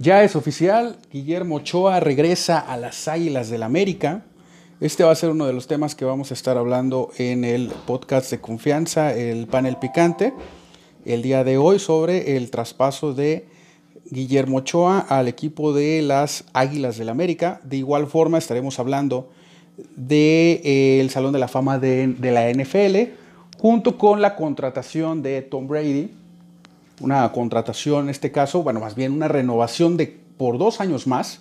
Ya es oficial, Guillermo Ochoa regresa a las Águilas del América. Este va a ser uno de los temas que vamos a estar hablando en el podcast de confianza, el panel picante, el día de hoy sobre el traspaso de Guillermo Ochoa al equipo de las Águilas del América. De igual forma estaremos hablando del de, eh, Salón de la Fama de la NFL, junto con la contratación de Tom Brady una contratación en este caso, bueno, más bien una renovación de por dos años más.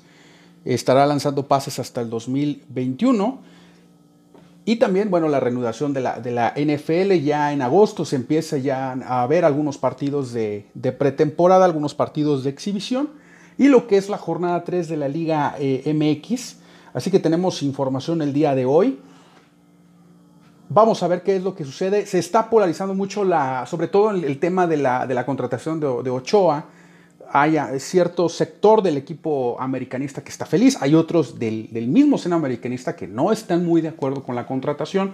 Estará lanzando pases hasta el 2021. Y también, bueno, la reanudación de la, de la NFL ya en agosto se empieza ya a ver algunos partidos de, de, pretemporada, algunos partidos de exhibición y lo que es la jornada 3 de la Liga eh, MX. Así que tenemos información el día de hoy. Vamos a ver qué es lo que sucede. Se está polarizando mucho, la, sobre todo el, tema de la, de la contratación de, Ochoa. Hay cierto sector del equipo americanista que está feliz, hay otros del, del mismo seno americanista que no están muy de acuerdo con la contratación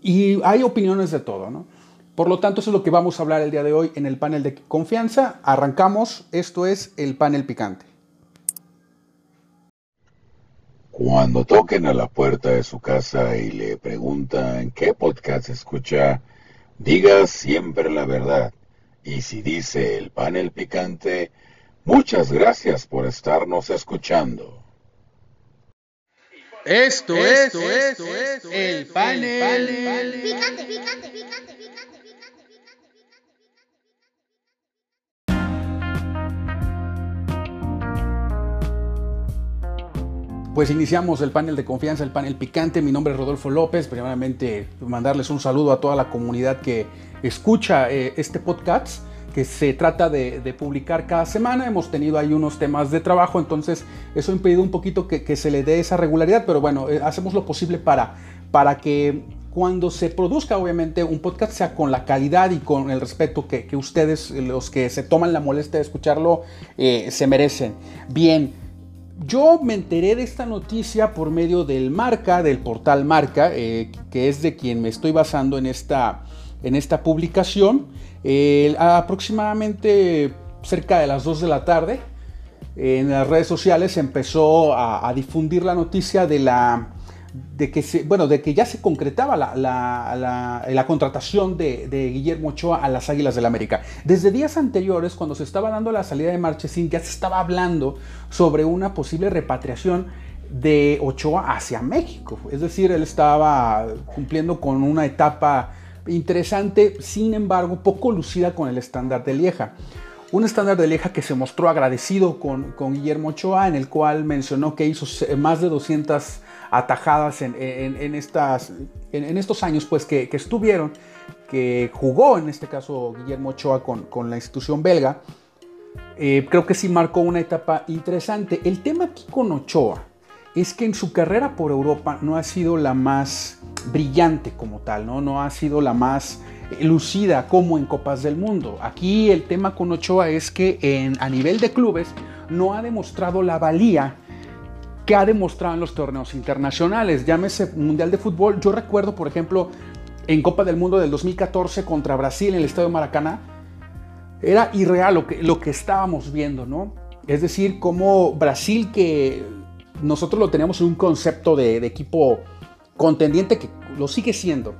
y hay opiniones de todo, ¿no? Por lo tanto, eso es lo que vamos a hablar el día de hoy en el panel de confianza. Arrancamos, esto es el panel picante. Cuando toquen a la puerta de su casa y le preguntan qué podcast escucha, diga siempre la verdad. Y si dice el panel picante, muchas gracias por estarnos escuchando. Esto, esto, esto, esto, el panel picante, picante, picante. Pues iniciamos el panel de confianza, el panel picante. Mi nombre es Rodolfo López. Primeramente, mandarles un saludo a toda la comunidad que escucha eh, este podcast que se trata de, publicar cada semana. Hemos tenido ahí unos temas de trabajo, entonces eso ha impedido un poquito que, se le dé esa regularidad, pero bueno, eh, hacemos lo posible para, para que cuando se produzca obviamente un podcast sea con la calidad y con el respeto que, que ustedes, los que se toman la molestia de escucharlo, eh, se merecen. Bien. Yo me enteré de esta noticia por medio del Marca, del portal Marca, eh, que es de quien me estoy basando en esta, en esta publicación. Aproximadamente cerca de las 2 de la tarde, en las redes sociales empezó a difundir la noticia de la de que, se, bueno, de que ya se concretaba la, la, la, la contratación de, Guillermo Ochoa a las Águilas del América. Desde días anteriores, cuando se estaba dando la salida de Marchesín, ya se estaba hablando sobre una posible repatriación de Ochoa hacia México. Es decir, él estaba cumpliendo con una etapa interesante, sin embargo, poco lucida con el estándar de Lieja. Un estándar de Lieja que se mostró agradecido con, con Guillermo Ochoa, en el cual mencionó que hizo más de 200 atajadas en, estas, en, estos años pues, que, estuvieron, que jugó en este caso Guillermo Ochoa con, la institución belga, eh, creo que sí marcó una etapa interesante. El tema aquí con Ochoa es que en su carrera por Europa no ha sido la más brillante como tal, no, no ha sido la más lucida como en Copas del Mundo. Aquí el tema con Ochoa es que a nivel de clubes no ha demostrado la valía que ha demostrado en los torneos internacionales, llámese Mundial de Fútbol. Yo recuerdo, por ejemplo, en Copa del Mundo del 2014 contra Brasil en el Estadio Maracaná, era irreal lo que, lo que estábamos viendo, ¿no? Es decir, como Brasil, que nosotros lo teníamos en un concepto de, de equipo contendiente que lo sigue siendo.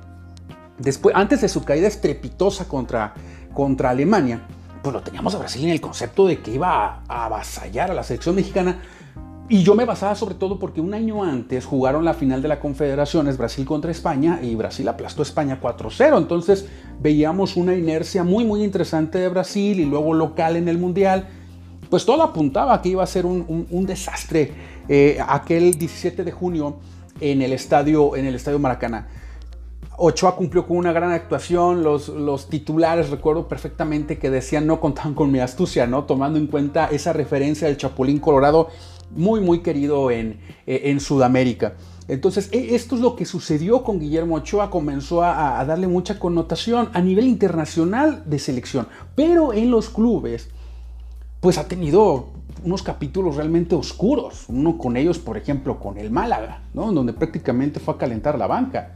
Después, antes de su caída estrepitosa contra, contra Alemania, pues lo teníamos a Brasil en el concepto de que iba a, a avasallar a la selección mexicana y yo me basaba sobre todo porque un año antes jugaron la final de la Confederaciones Brasil contra España y Brasil aplastó a España 4-0. Entonces veíamos una inercia muy muy interesante de Brasil y luego local en el Mundial. Pues todo apuntaba que iba a ser un desastre eh, aquel 17 de junio en el estadio, en el estadio Maracaná. Ochoa cumplió con una gran actuación, los, los, titulares recuerdo perfectamente que decían no contaban con mi astucia, ¿no? Tomando en cuenta esa referencia del Chapulín Colorado muy, muy querido en, eh, en Sudamérica. Entonces, e, esto es lo que sucedió con Guillermo Ochoa, comenzó a, darle mucha connotación a nivel internacional de selección, pero en los clubes, pues ha tenido unos capítulos realmente oscuros, uno con ellos, por ejemplo, con el Málaga, ¿no? donde prácticamente fue a calentar la banca.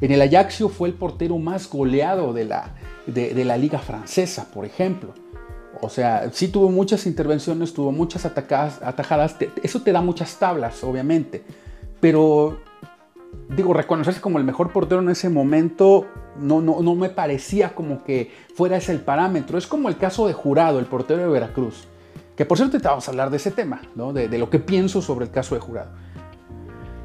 En el Ajaxio fue el portero más goleado de la, de la liga francesa, por ejemplo O sea, sí tuvo muchas intervenciones, tuvo muchas atacadas, atajadas. eso te da muchas tablas, obviamente. Pero, digo, reconocerse como el mejor portero en ese momento no, no, no me parecía como que fuera ese el parámetro. Es como el caso de Jurado, el portero de Veracruz. Que por cierto te vamos a hablar de ese tema, ¿no? de, de lo que pienso sobre el caso de Jurado.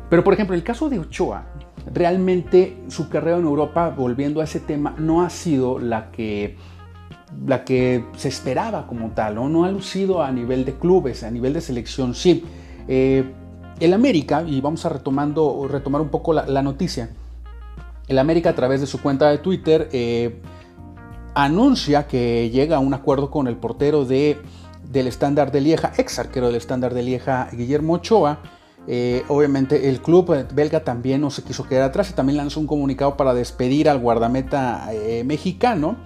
Pero por ejemplo, el caso de Ochoa, realmente su carrera en Europa, volviendo a ese tema, no ha sido la que, la que se esperaba como tal, ¿no? no ha lucido a nivel de clubes, a nivel de selección, sí. Eh, el América, y vamos a retomando, retomar un poco la, noticia, el América a través de su cuenta de Twitter eh, anuncia que llega a un acuerdo con el portero de, del estándar de Lieja, ex arquero del estándar de Lieja, Guillermo Ochoa, eh, obviamente el club belga también no se quiso quedar atrás y también lanzó un comunicado para despedir al guardameta mexicano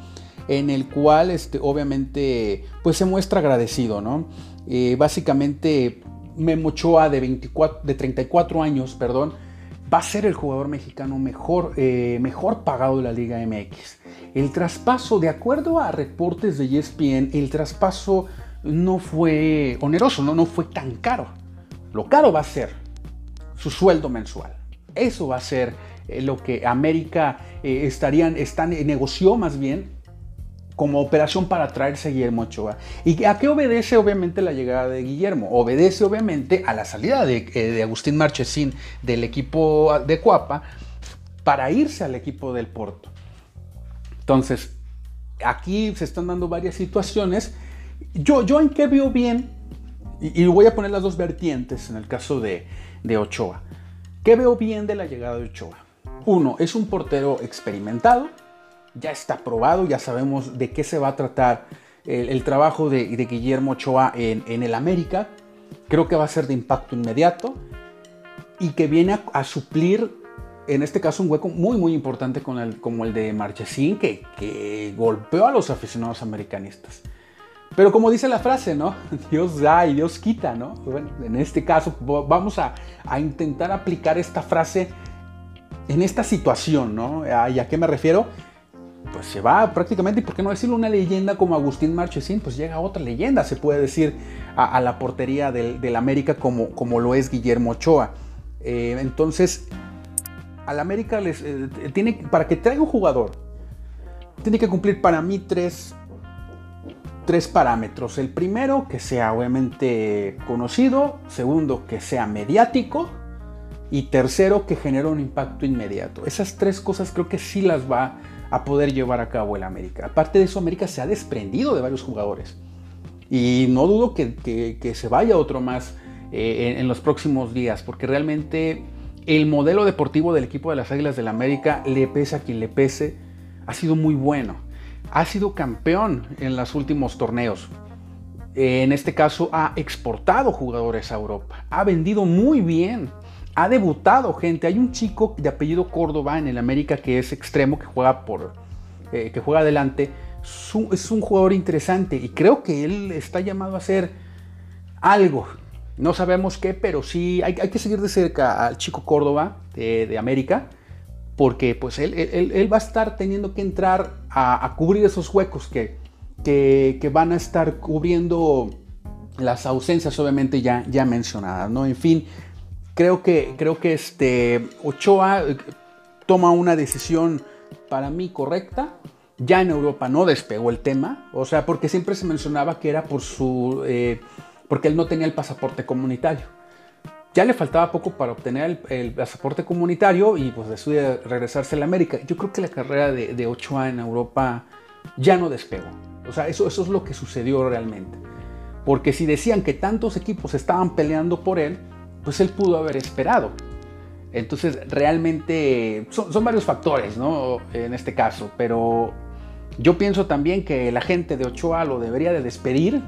en el cual este, obviamente pues se muestra agradecido, ¿no? Eh, básicamente Memo Ochoa de, 24, de 34 años, perdón, va a ser el jugador mexicano mejor, mejor pagado de la Liga MX. El traspaso, de acuerdo a reportes de ESPN, el traspaso no fue oneroso, no, no fue tan caro. Lo caro va a ser su sueldo mensual. Eso va a ser eh, lo que América eh, estarían, están, eh, negoció más bien como operación para traerse a Guillermo Ochoa. ¿Y a qué obedece obviamente la llegada de Guillermo? Obedece obviamente a la salida de, de Agustín Marchesín del equipo de Cuapa para irse al equipo del Porto. Entonces, aquí se están dando varias situaciones. Yo, yo en qué veo bien y, voy a poner las dos vertientes en el caso de, Ochoa. ¿Qué veo bien de la llegada de Ochoa? Uno, es un portero experimentado, ya está probado, ya sabemos de qué se va a tratar el, trabajo de, Guillermo Ochoa en, el América. Creo que va a ser de impacto inmediato y que viene a, suplir, en este caso, un hueco muy, muy importante con el, como el de Marchesín, que, que golpeó a los aficionados americanistas. Pero como dice la frase, ¿no? Dios da y Dios quita, ¿no? Bueno, en este caso vamos a, intentar aplicar esta frase en esta situación, ¿no? ¿Y a qué me refiero? Pues se va prácticamente, y por qué no decirlo, una leyenda como Agustín Marchesín, pues llega otra leyenda, se puede decir, a, la portería del, América como, como lo es Guillermo Ochoa. Eh, entonces, al América les, eh, tiene, para que traiga un jugador, tiene que cumplir para mí tres tres parámetros. El primero, que sea obviamente conocido. Segundo, que sea mediático. Y tercero, que genere un impacto inmediato. Esas tres cosas creo que sí las va a poder llevar a cabo el América. Aparte de eso, América se ha desprendido de varios jugadores. Y no dudo que, se vaya otro más eh, en, los próximos días, porque realmente el modelo deportivo del equipo de las Águilas del América, le pese a quien le pese, ha sido muy bueno ha sido campeón en los últimos torneos. En este caso ha exportado jugadores a Europa, ha vendido muy bien, ha debutado gente. Hay un chico de apellido Córdoba en el América que es extremo, que juega por, eh, que juega adelante. Es un jugador interesante y creo que él está llamado a hacer algo. No sabemos qué, pero sí hay, que seguir de cerca al chico Córdoba de América porque pues él, él, va a estar teniendo que entrar a, cubrir esos huecos que, que, van a estar cubriendo las ausencias obviamente ya, ya mencionadas, ¿no? En fin, creo que, creo que este Ochoa eh, toma una decisión para mí correcta. Ya en Europa no despegó el tema, o sea, porque siempre se mencionaba que era por su, eh, porque él no tenía el pasaporte comunitario. Ya le faltaba poco para obtener el, pasaporte comunitario y pues decide regresarse a la América. Yo creo que la carrera de, de Ochoa en Europa ya no despegó. O sea, eso, eso es lo que sucedió realmente. Porque si decían que tantos equipos estaban peleando por él, pues él pudo haber esperado. Entonces, realmente son, son, varios factores, ¿no? En este caso, pero yo pienso también que la gente de Ochoa lo debería de despedir,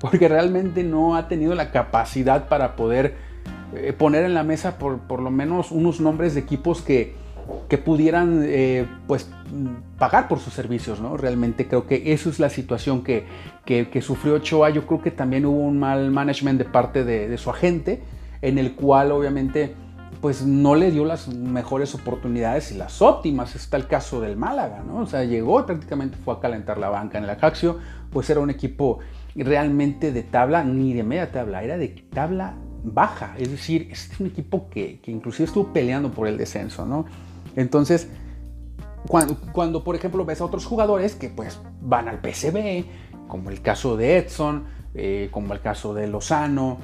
porque realmente no ha tenido la capacidad para poder eh, poner en la mesa por, por, lo menos unos nombres de equipos que, que pudieran eh, pues, pagar por sus servicios, ¿no? Realmente creo que eso es la situación que, que, sufrió Ochoa. Yo creo que también hubo un mal management de parte de, de, su agente, en el cual obviamente pues no le dio las mejores oportunidades y las óptimas. Está el caso del Málaga, ¿no? O sea, llegó y prácticamente fue a calentar la banca en el Ajaxio, pues era un equipo realmente de tabla, ni de media tabla, era de tabla baja. Es decir, es un equipo que, que inclusive estuvo peleando por el descenso, ¿no? Entonces, cuando, cuando, por ejemplo ves a otros jugadores que pues van al PCB, como el caso de Edson, eh, como el caso de Lozano,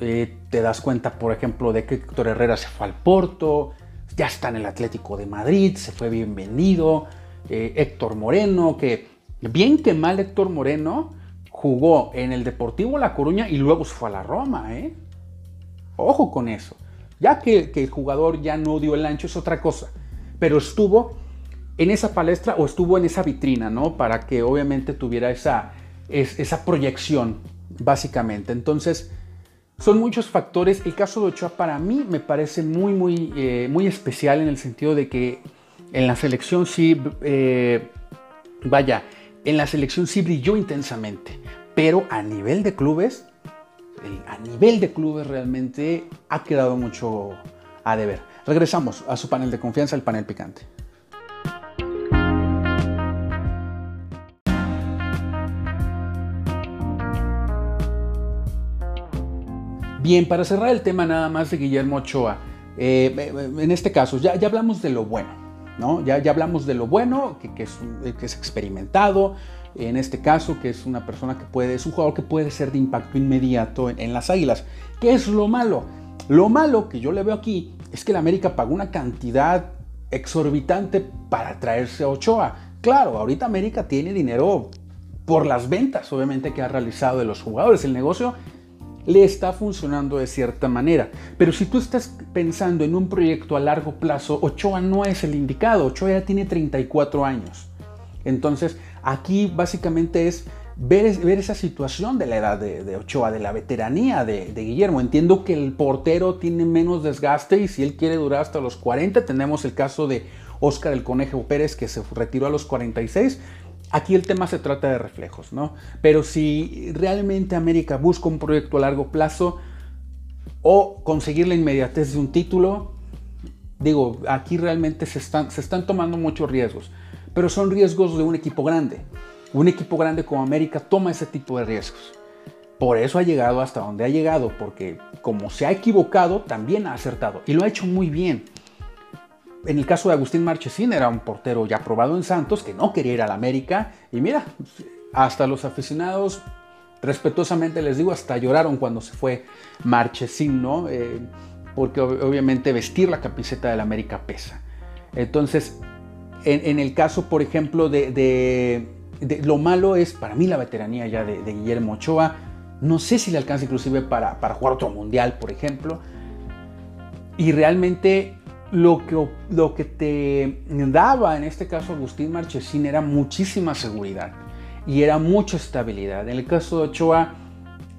eh, te das cuenta, por ejemplo, de que Héctor Herrera se fue al Porto, ya está en el Atlético de Madrid, se fue bienvenido. Eh, Héctor Moreno, que bien que mal Héctor Moreno jugó en el Deportivo La Coruña y luego se fue a la Roma, ¿eh? Ojo con eso. Ya que, que el jugador ya no dio el ancho es otra cosa, pero estuvo en esa palestra o estuvo en esa vitrina, ¿no? Para que obviamente tuviera esa, esa proyección, básicamente. Entonces, son muchos factores. El caso de Ochoa para mí me parece muy, muy, eh, muy especial en el sentido de que en la selección sí, eh, vaya, en la selección sí brilló intensamente, pero a nivel de clubes, a nivel de clubes realmente ha quedado mucho a deber. Regresamos a su panel de confianza, el panel picante. Bien, para cerrar el tema nada más de Guillermo Ochoa, eh, en este caso ya, ya hablamos de lo bueno, ¿no? Ya, ya hablamos de lo bueno, que, es, que, es, experimentado, en este caso, que es una persona que puede, es un jugador que puede ser de impacto inmediato en, las águilas. ¿Qué es lo malo? Lo malo que yo le veo aquí es que la América pagó una cantidad exorbitante para traerse a Ochoa. Claro, ahorita América tiene dinero por las ventas, obviamente, que ha realizado de los jugadores. El negocio le está funcionando de cierta manera. Pero si tú estás pensando en un proyecto a largo plazo, Ochoa no es el indicado. Ochoa ya tiene 34 años. Entonces, aquí básicamente es ver, esa situación de la edad de, Ochoa, de la veteranía de, de, Guillermo. Entiendo que el portero tiene menos desgaste y si él quiere durar hasta los 40, tenemos el caso de Oscar el Conejo Pérez que se retiró a los 46 Aquí el tema se trata de reflejos, ¿no? Pero si realmente América busca un proyecto a largo plazo o conseguir la inmediatez de un título, digo, aquí realmente se están, se están tomando muchos riesgos, pero son riesgos de un equipo grande. Un equipo grande como América toma ese tipo de riesgos. Por eso ha llegado hasta donde ha llegado, porque como se ha equivocado, también ha acertado y lo ha hecho muy bien. En el caso de Agustín Marchesín era un portero ya probado en Santos que no quería ir a la América y mira, hasta los aficionados respetuosamente les digo, hasta lloraron cuando se fue Marchesín, ¿no? Eh, porque obviamente vestir la camiseta de la América pesa. Entonces, en, el caso, por ejemplo, de, lo malo es para mí la veteranía ya de, Guillermo Ochoa. No sé si le alcanza inclusive para, para jugar otro mundial, por ejemplo. Y realmente lo que, lo que te daba, en este caso Agustín Marchesín, era muchísima seguridad y era mucha estabilidad. En el caso de Ochoa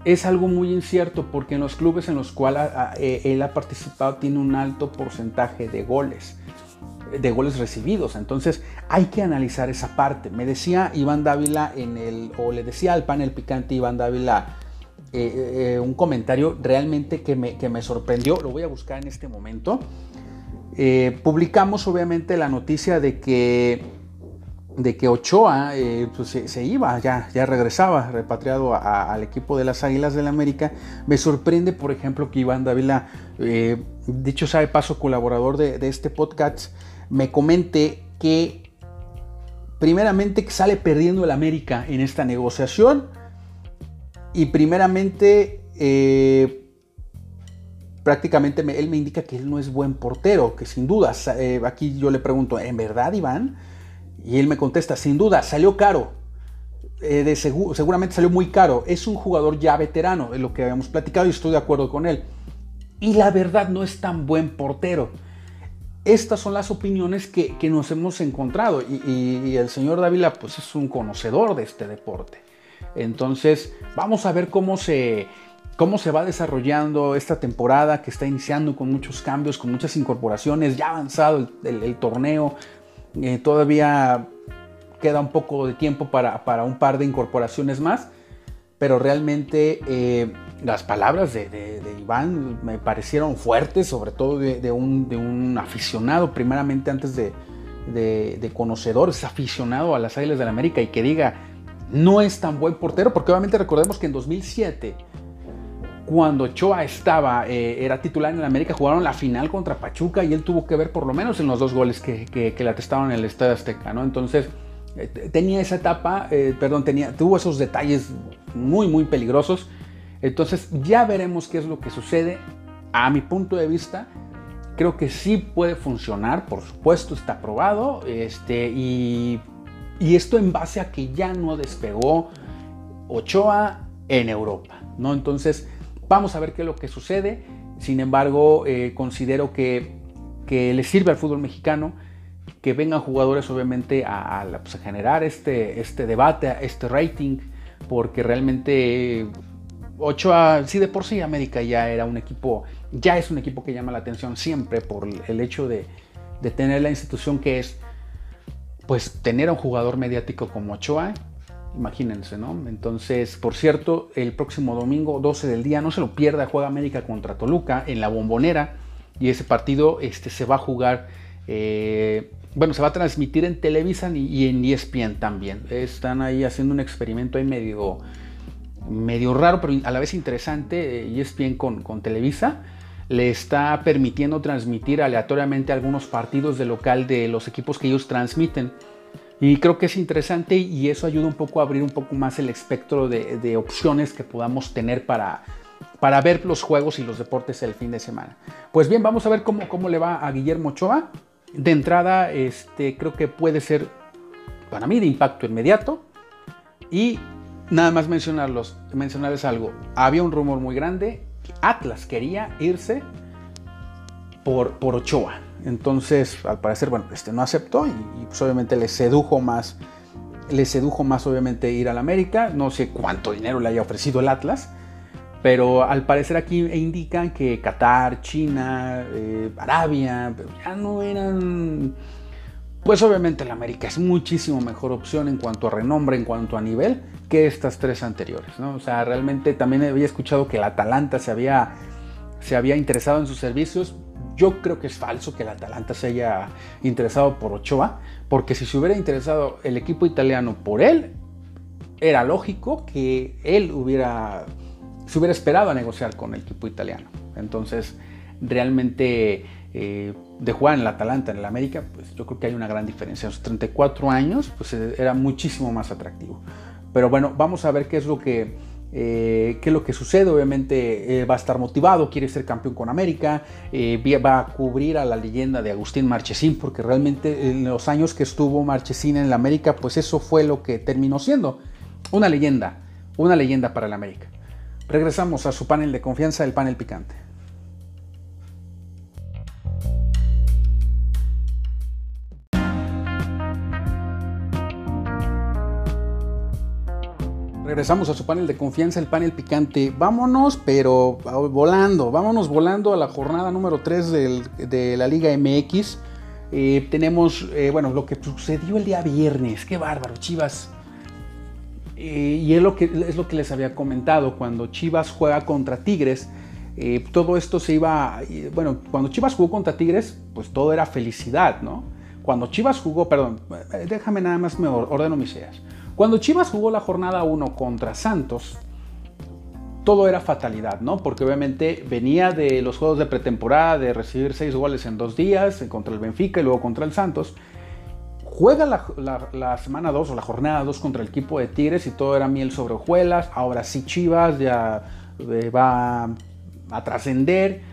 es algo muy incierto porque en los clubes en los cuales eh, él ha participado tiene un alto porcentaje de goles de goles recibidos. Entonces hay que analizar esa parte. Me decía Iván Dávila en el, o le decía al panel picante Iván Dávila eh, eh, un comentario realmente que me, que me sorprendió. Lo voy a buscar en este momento. Eh, publicamos obviamente la noticia de que, de que Ochoa eh, pues, se, iba, ya, ya regresaba repatriado al equipo de las Águilas del la América. Me sorprende, por ejemplo, que Iván Dávila, eh, dicho sea de paso, colaborador de, este podcast, me comente que primeramente que sale perdiendo el América en esta negociación y primeramente prácticamente él me indica que él no es buen portero, que sin duda, eh, aquí yo le pregunto, ¿en verdad Iván? Y él me contesta, sin duda, salió caro. Eh, de seguramente salió muy caro. Es un jugador ya veterano, es lo que habíamos platicado y estoy de acuerdo con él. Y la verdad no es tan buen portero. Estas son las opiniones que, nos hemos encontrado y, y el señor Dávila pues es un conocedor de este deporte. Entonces vamos a ver cómo se, cómo se va desarrollando esta temporada que está iniciando con muchos cambios, con muchas incorporaciones, ya avanzado el, torneo, eh, todavía queda un poco de tiempo para, un par de incorporaciones más, pero realmente eh, las palabras de, Iván me parecieron fuertes, sobre todo de, un, aficionado, primeramente antes de, de, conocedor, es aficionado a las Águilas del la América y que diga, no es tan buen portero, porque obviamente recordemos que en 2007, cuando Ochoa estaba, eh, era titular en el América, jugaron la final contra Pachuca y él tuvo que ver por lo menos en los dos goles que, que, le atestaron en el Estadio Azteca, ¿no? Entonces, eh, tenía esa etapa, eh, perdón, tenía, tuvo esos detalles muy, muy peligrosos. Entonces, ya veremos qué es lo que sucede. A mi punto de vista, creo que sí puede funcionar, por supuesto, está probado, este, y, y esto en base a que ya no despegó Ochoa en Europa, ¿no? Entonces, vamos a ver qué es lo que sucede. Sin embargo, eh, considero que, que le sirve al fútbol mexicano que vengan jugadores obviamente a, pues, a, generar este, este debate, este rating, porque realmente Ochoa, sí de por sí América ya era un equipo, ya es un equipo que llama la atención siempre por el hecho de, de tener la institución que es, pues tener a un jugador mediático como Ochoa, imagínense, ¿no? Entonces, por cierto, el próximo domingo 12 del día, no se lo pierda, juega América contra Toluca en la bombonera y ese partido este, se va a jugar eh, bueno, se va a transmitir en Televisa y en ESPN también. Están ahí haciendo un experimento ahí medio, medio raro, pero a la vez interesante. ESPN con, con Televisa le está permitiendo transmitir aleatoriamente algunos partidos de local de los equipos que ellos transmiten. Y creo que es interesante y eso ayuda un poco a abrir un poco más el espectro de, opciones que podamos tener para, para ver los juegos y los deportes el fin de semana. Pues bien, vamos a ver cómo, cómo le va a Guillermo Ochoa de entrada, este, creo que puede ser para mí de impacto inmediato. Y nada más mencionarlos, mencionarles algo. Había un rumor muy grande Atlas quería irse por, por Ochoa. Entonces, al parecer, bueno, este no aceptó y, pues, obviamente le sedujo más, le sedujo más obviamente ir al América. No sé cuánto dinero le haya ofrecido el Atlas, pero al parecer aquí indican que Qatar, China, eh, Arabia, ya no eran... Pues obviamente la América es muchísimo mejor opción en cuanto a renombre, en cuanto a nivel, que estas tres anteriores. ¿no? O sea, realmente también había escuchado que el Atalanta se había, se había interesado en sus servicios. Yo creo que es falso que el Atalanta se haya interesado por Ochoa, porque si se hubiera interesado el equipo italiano por él, era lógico que él hubiera se hubiera esperado a negociar con el equipo italiano. Entonces, realmente eh, de jugar en el Atalanta, en el América, pues yo creo que hay una gran diferencia. A los 34 años, pues eh, era muchísimo más atractivo. Pero bueno, vamos a ver qué es lo que, eh, qué es lo que sucede. Obviamente va a estar motivado, quiere ser campeón con América, va a cubrir a la leyenda de Agustín Marchesín, porque realmente en los años que estuvo Marchesín en el América, pues eso fue lo que terminó siendo una leyenda, una leyenda para el América. Regresamos a su panel de confianza, el panel picante. Regresamos a su panel de confianza, el panel picante. Vámonos, pero volando, vámonos volando a la jornada número 3 de la Liga MX. Eh, tenemos, eh, bueno, lo que sucedió el día viernes. Qué bárbaro, Chivas eh, y es lo, que, es lo que les había comentado, cuando Chivas juega contra Tigres, todo esto se iba, bueno, cuando Chivas jugó contra Tigres, pues todo era felicidad, ¿no? Cuando Chivas jugó, perdón, déjame nada más me ordeno mis ideas. Cuando Chivas jugó la jornada 1 contra Santos, todo era fatalidad, ¿no? Porque obviamente venía de los juegos de pretemporada, de recibir seis goles en dos días, contra el Benfica y luego contra el Santos. Juega la, semana 2 o la jornada 2 contra el equipo de Tigres y todo era miel sobre hojuelas. Ahora sí Chivas ya eh, va a trascender.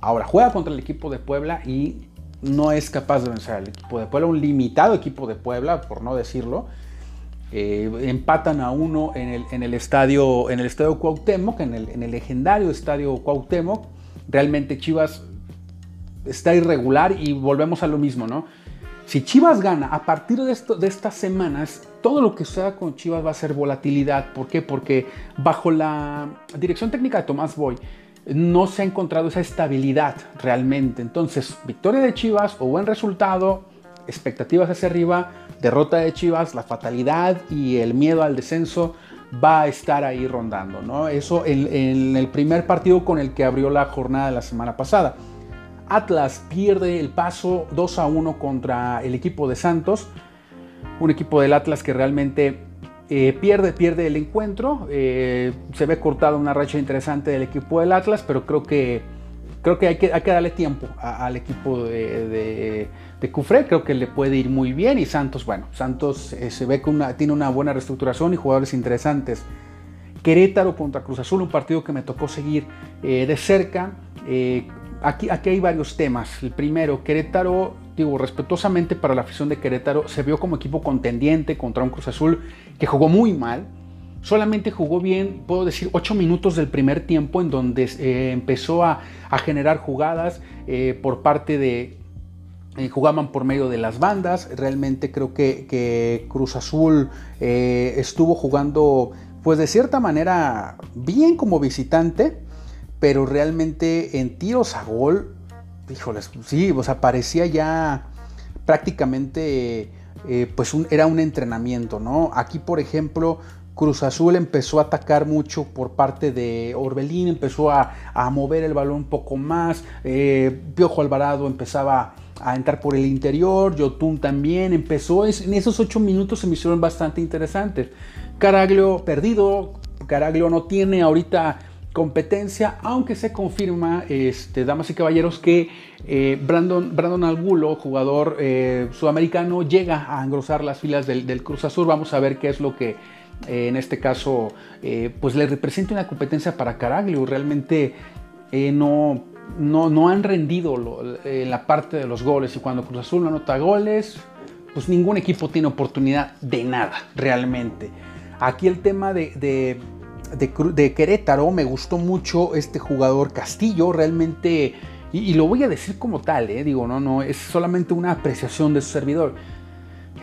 Ahora juega contra el equipo de Puebla y no es capaz de vencer al equipo de Puebla. Un limitado equipo de Puebla, por no decirlo. Eh, empatan a uno en el, estadio, en el estadio Cuauhtémoc, en el, en el legendario estadio Cuauhtémoc. Realmente Chivas está irregular y volvemos a lo mismo, ¿no? Si Chivas gana a partir de estas semanas, todo lo que suceda con Chivas va a ser volatilidad. ¿Por qué? Porque bajo la dirección técnica de Tomás Boy no se ha encontrado esa estabilidad realmente. Entonces, victoria de Chivas o buen resultado, expectativas hacia arriba, derrota de Chivas, la fatalidad y el miedo al descenso va a estar ahí rondando, ¿no? Eso en, el primer partido con el que abrió la jornada de la semana pasada. Atlas pierde el paso 2 a 1 contra el equipo de Santos, un equipo del Atlas que realmente eh, pierde, pierde el encuentro, eh, se ve cortada una racha interesante del equipo del Atlas, pero creo que, creo que, hay, que hay que darle tiempo al equipo de, de, Cufré, creo que le puede ir muy bien y Santos, bueno, Santos eh, se ve que tiene una buena reestructuración y jugadores interesantes. Querétaro contra Cruz Azul, un partido que me tocó seguir de cerca. Aquí, aquí, hay varios temas. El primero, Querétaro digo, respetuosamente para la afición de Querétaro, se vio como equipo contendiente contra un Cruz Azul que jugó muy mal. Solamente jugó bien, puedo decir, ocho minutos del primer tiempo en donde eh, empezó a, generar jugadas eh, por parte de... Eh, jugaban por medio de las bandas. Realmente creo que, Cruz Azul estuvo jugando, pues de cierta manera, bien como visitante, pero realmente en tiros a gol híjoles, sí, o sea, parecía ya prácticamente, eh, pues era un entrenamiento, ¿no? Aquí, por ejemplo, Cruz Azul empezó a atacar mucho por parte de Orbelín, empezó a, mover el balón un poco más, eh, Piojo Alvarado empezaba a entrar por el interior, Yotun también empezó, en esos ocho minutos se me hicieron bastante interesantes. Caraglio perdido, Caraglio no tiene ahorita competencia, aunque se confirma, este, damas y caballeros, que eh, Brandon, Brandon Algulo, jugador eh, sudamericano, llega a engrosar las filas del, Cruz Azul. Vamos a ver qué es lo que eh, en este caso pues le representa una competencia para Caraglio. Realmente no, no, no, han rendido en la parte de los goles y cuando Cruz Azul no anota goles, pues ningún equipo tiene oportunidad de nada, realmente. Aquí el tema de de, Querétaro, me gustó mucho este jugador Castillo, realmente, y, lo voy a decir como tal, eh, digo, no, no, es solamente una apreciación de su servidor.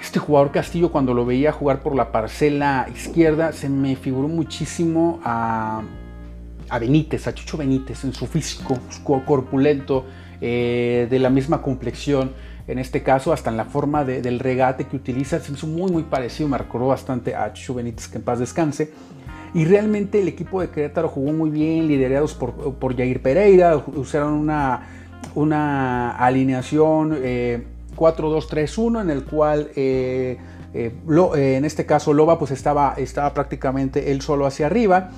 Este jugador Castillo, cuando lo veía jugar por la parcela izquierda, se me figuró muchísimo a, a Benítez, a Chucho Benítez, en su físico, corpulento, eh, de la misma complexión en este caso hasta en la forma del regate que utiliza, se hizo muy muy parecido, me recordó bastante a Chucho Benítez, que en paz descanse. Y realmente el equipo de Querétaro jugó muy bien, liderados por, por Jair Pereira, usaron una, una alineación 4-2-3-1 eh, en el cual eh, en este caso Loba pues estaba, estaba prácticamente él solo hacia arriba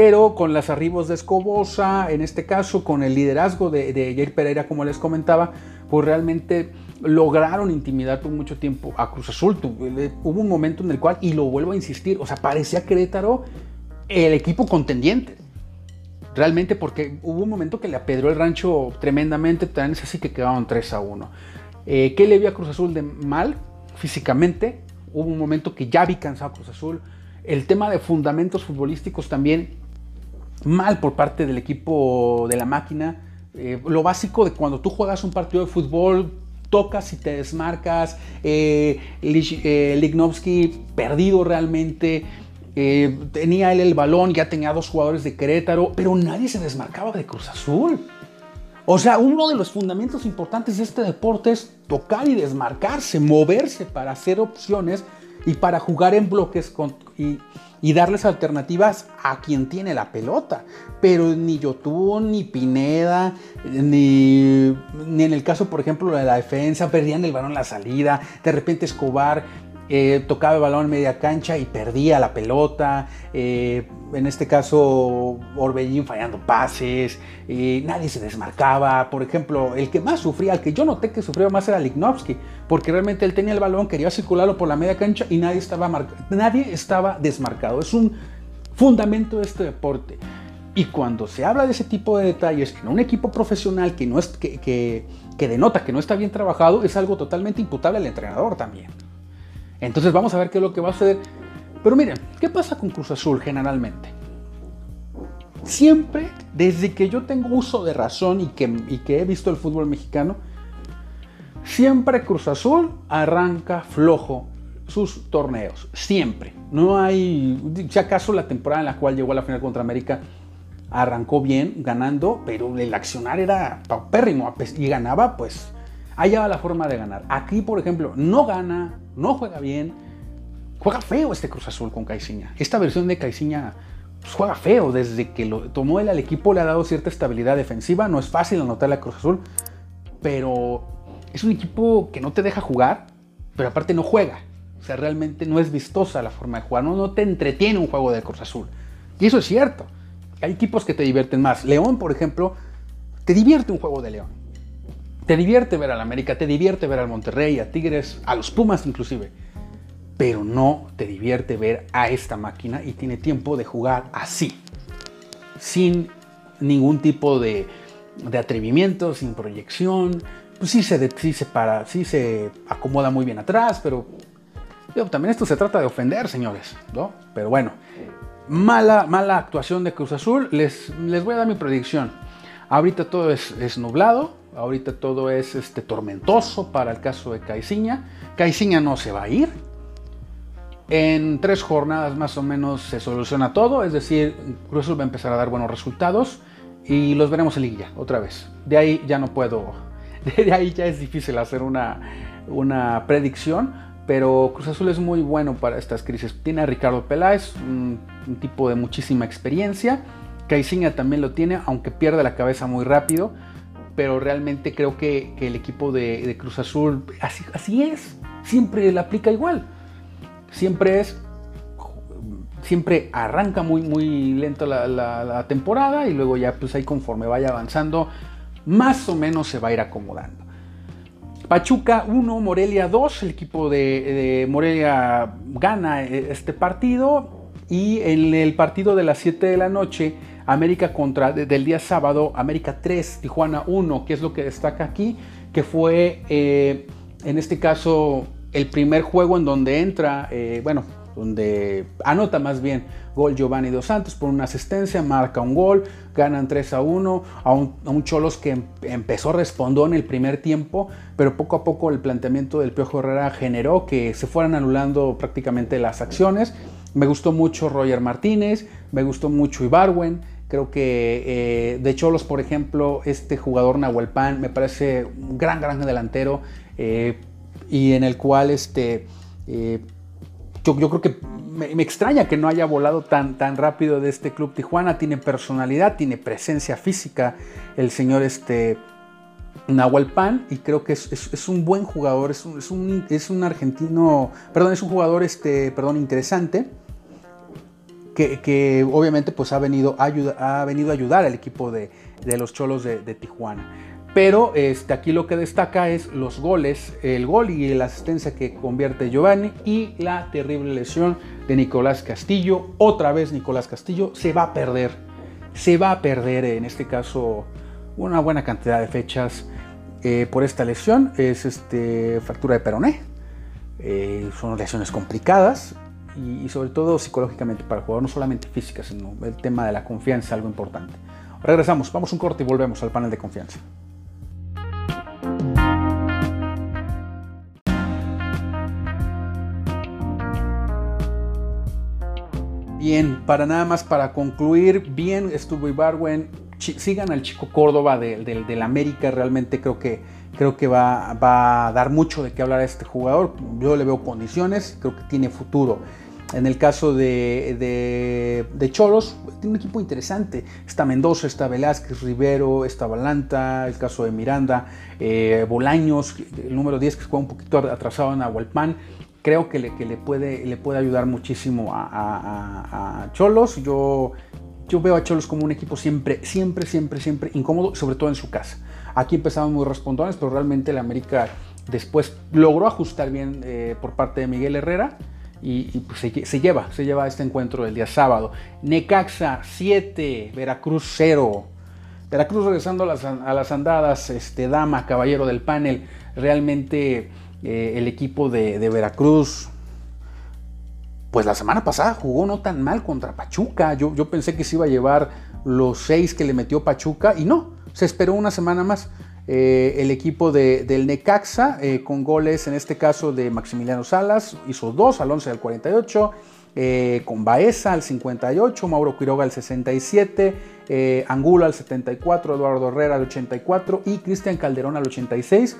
pero con las arribos de Escobosa, en este caso con el liderazgo de, Jair Pereira, como les comentaba, pues realmente lograron intimidar por mucho tiempo a Cruz Azul. Hubo un momento en el cual, y lo vuelvo a insistir, o sea, parecía Querétaro el equipo contendiente. Realmente porque hubo un momento que le apedró el rancho tremendamente, tan es así que quedaron 3 a 1. Eh, ¿Qué le vi a Cruz Azul de mal físicamente? Hubo un momento que ya vi cansado a Cruz Azul. El tema de fundamentos futbolísticos también mal por parte del equipo de la máquina. Eh, lo básico de cuando tú juegas un partido de fútbol, tocas y te desmarcas. Eh, Lignovsky perdido realmente. Eh, tenía él el balón, ya tenía dos jugadores de Querétaro, pero nadie se desmarcaba de Cruz Azul. O sea, uno de los fundamentos importantes de este deporte es tocar y desmarcarse, moverse para hacer opciones y para jugar en bloques y, darles alternativas a quien tiene la pelota. Pero ni Yotun, ni Pineda, ni, ni en el caso, por ejemplo, de la defensa, perdían el balón la salida. De repente Escobar eh, tocaba el balón en media cancha y perdía la pelota. Eh, en este caso, Orbellín fallando pases. nadie se desmarcaba. Por ejemplo, el que más sufría, el que yo noté que sufrió más era Lignovsky, porque realmente él tenía el balón, quería circularlo por la media cancha y nadie estaba, nadie estaba desmarcado. Es un fundamento de este deporte. Y cuando se habla de ese tipo de detalles en un equipo profesional que, no es, que, que denota que no está bien trabajado, es algo totalmente imputable al entrenador también. Entonces vamos a ver qué es lo que va a suceder. Pero miren, ¿qué pasa con Cruz Azul generalmente? Siempre, desde que yo tengo uso de razón y que, que he visto el fútbol mexicano, siempre Cruz Azul arranca flojo sus torneos. Siempre. No hay, si acaso la temporada en la cual llegó a la final contra América arrancó bien, ganando, pero el accionar era paupérrimo y ganaba, pues allá va la forma de ganar. Aquí, por ejemplo, no gana, no juega bien juega feo este Cruz Azul con Caiciña. Esta versión de Caiciña pues, juega feo. Desde que lo tomó él al equipo le ha dado cierta estabilidad defensiva. No es fácil anotarle a Cruz Azul, pero es un equipo que no te deja jugar, pero aparte no juega. O sea, realmente no es vistosa la forma de jugar. No, no te entretiene un juego de Cruz Azul. Y eso es cierto. Hay equipos que te divierten más. León, por ejemplo, te divierte un juego de León. Te divierte ver al América, te divierte ver al Monterrey, a Tigres, a los Pumas inclusive. Pero no te divierte ver a esta máquina y tiene tiempo de jugar así. Sin ningún tipo de, atrevimiento, sin proyección. Pues sí se, sí se para, sí se acomoda muy bien atrás, pero también esto se trata de ofender, señores, ¿no? Pero bueno, mala, mala actuación de Cruz Azul. Les, les voy a dar mi predicción. Ahorita todo es, nublado, ahorita todo es este, tormentoso para el caso de Caiciña. Caiciña no se va a ir. En tres jornadas más o menos se soluciona todo, es decir, Cruz Azul va a empezar a dar buenos resultados y los veremos en liguilla otra vez. De ahí ya no puedo, de ahí ya es difícil hacer una, una predicción, pero Cruz Azul es muy bueno para estas crisis. Tiene a Ricardo Peláez, un, tipo de muchísima experiencia. Caiciña también lo tiene, aunque pierde la cabeza muy rápido. Pero realmente creo que, el equipo de, Cruz Azul así, así, es. Siempre la aplica igual. Siempre es. Siempre arranca muy, muy lento la, temporada y luego ya, pues ahí conforme vaya avanzando, más o menos se va a ir acomodando. Pachuca 1, Morelia 2, el equipo de, Morelia gana eh, este partido y en el partido de las 7 de la noche, América contra, del día sábado, América 3, Tijuana 1, que es lo que destaca aquí, que fue eh, en este caso el primer juego en donde entra, eh, bueno, donde anota más bien gol Giovanni Dos Santos por una asistencia, marca un gol, ganan 3 a 1 a un, Cholos que em, empezó, respondió en el primer tiempo, pero poco a poco el planteamiento del Piojo Herrera generó que se fueran anulando prácticamente las acciones. Me gustó mucho Roger Martínez, me gustó mucho Ibarwen, creo que eh, de Cholos, por ejemplo, este jugador Nahuelpan me parece un gran, gran delantero eh, y en el cual este... Eh, yo, creo que me, extraña que no haya volado tan, tan rápido de este club Tijuana. Tiene personalidad, tiene presencia física el señor este, Nahual Pan y creo que es, un buen jugador, es un, es un, argentino, perdón, es un jugador este, perdón, interesante. Que, obviamente pues ha venido, a ha venido ayudar al equipo de, los Cholos de, de Tijuana. Pero este, aquí lo que destaca es los goles, el gol y la asistencia que convierte Giovanni y la terrible lesión de Nicolás Castillo. Otra vez Nicolás Castillo se va a perder, se va a perder en este caso una buena cantidad de fechas eh, por esta lesión. Es este, fractura de peroné, eh, son lesiones complicadas y, sobre todo psicológicamente para el jugador, no solamente física, sino el tema de la confianza, algo importante. Regresamos, vamos un corte y volvemos al panel de confianza. Bien, para nada más para concluir, bien estuvo Ibarwen. Sigan al chico Córdoba del América, realmente creo que, creo que va, a dar mucho de qué hablar a este jugador. Yo le veo condiciones, creo que tiene futuro. En el caso de, de, Cholos, tiene un equipo interesante. Está Mendoza, está Velázquez, Rivero, está Balanta, el caso de Miranda, eh, Bolaños, el número 10 que juega un poquito atrasado en Agualpan creo que le, que le, puede, le puede ayudar muchísimo a, Cholos. Yo, yo veo a Cholos como un equipo siempre, siempre, siempre, siempre incómodo, sobre todo en su casa. Aquí empezaban muy respondones, pero realmente el América después logró ajustar bien eh, por parte de Miguel Herrera. Y, pues se, lleva, se lleva este encuentro del día sábado. Necaxa 7, Veracruz 0. Veracruz regresando a las, a las andadas, este, Dama, caballero del panel, realmente eh, el equipo de, Veracruz, pues la semana pasada jugó no tan mal contra Pachuca. Yo, yo pensé que se iba a llevar los seis que le metió Pachuca y no, se esperó una semana más. Eh, el equipo del Necaxa, eh, con goles en este caso de Maximiliano Salas, hizo dos al 11 al 48. con Baeza al 58, Mauro Quiroga al 67, Angulo al 74, Eduardo Herrera al 84 y Cristian Calderón al 86.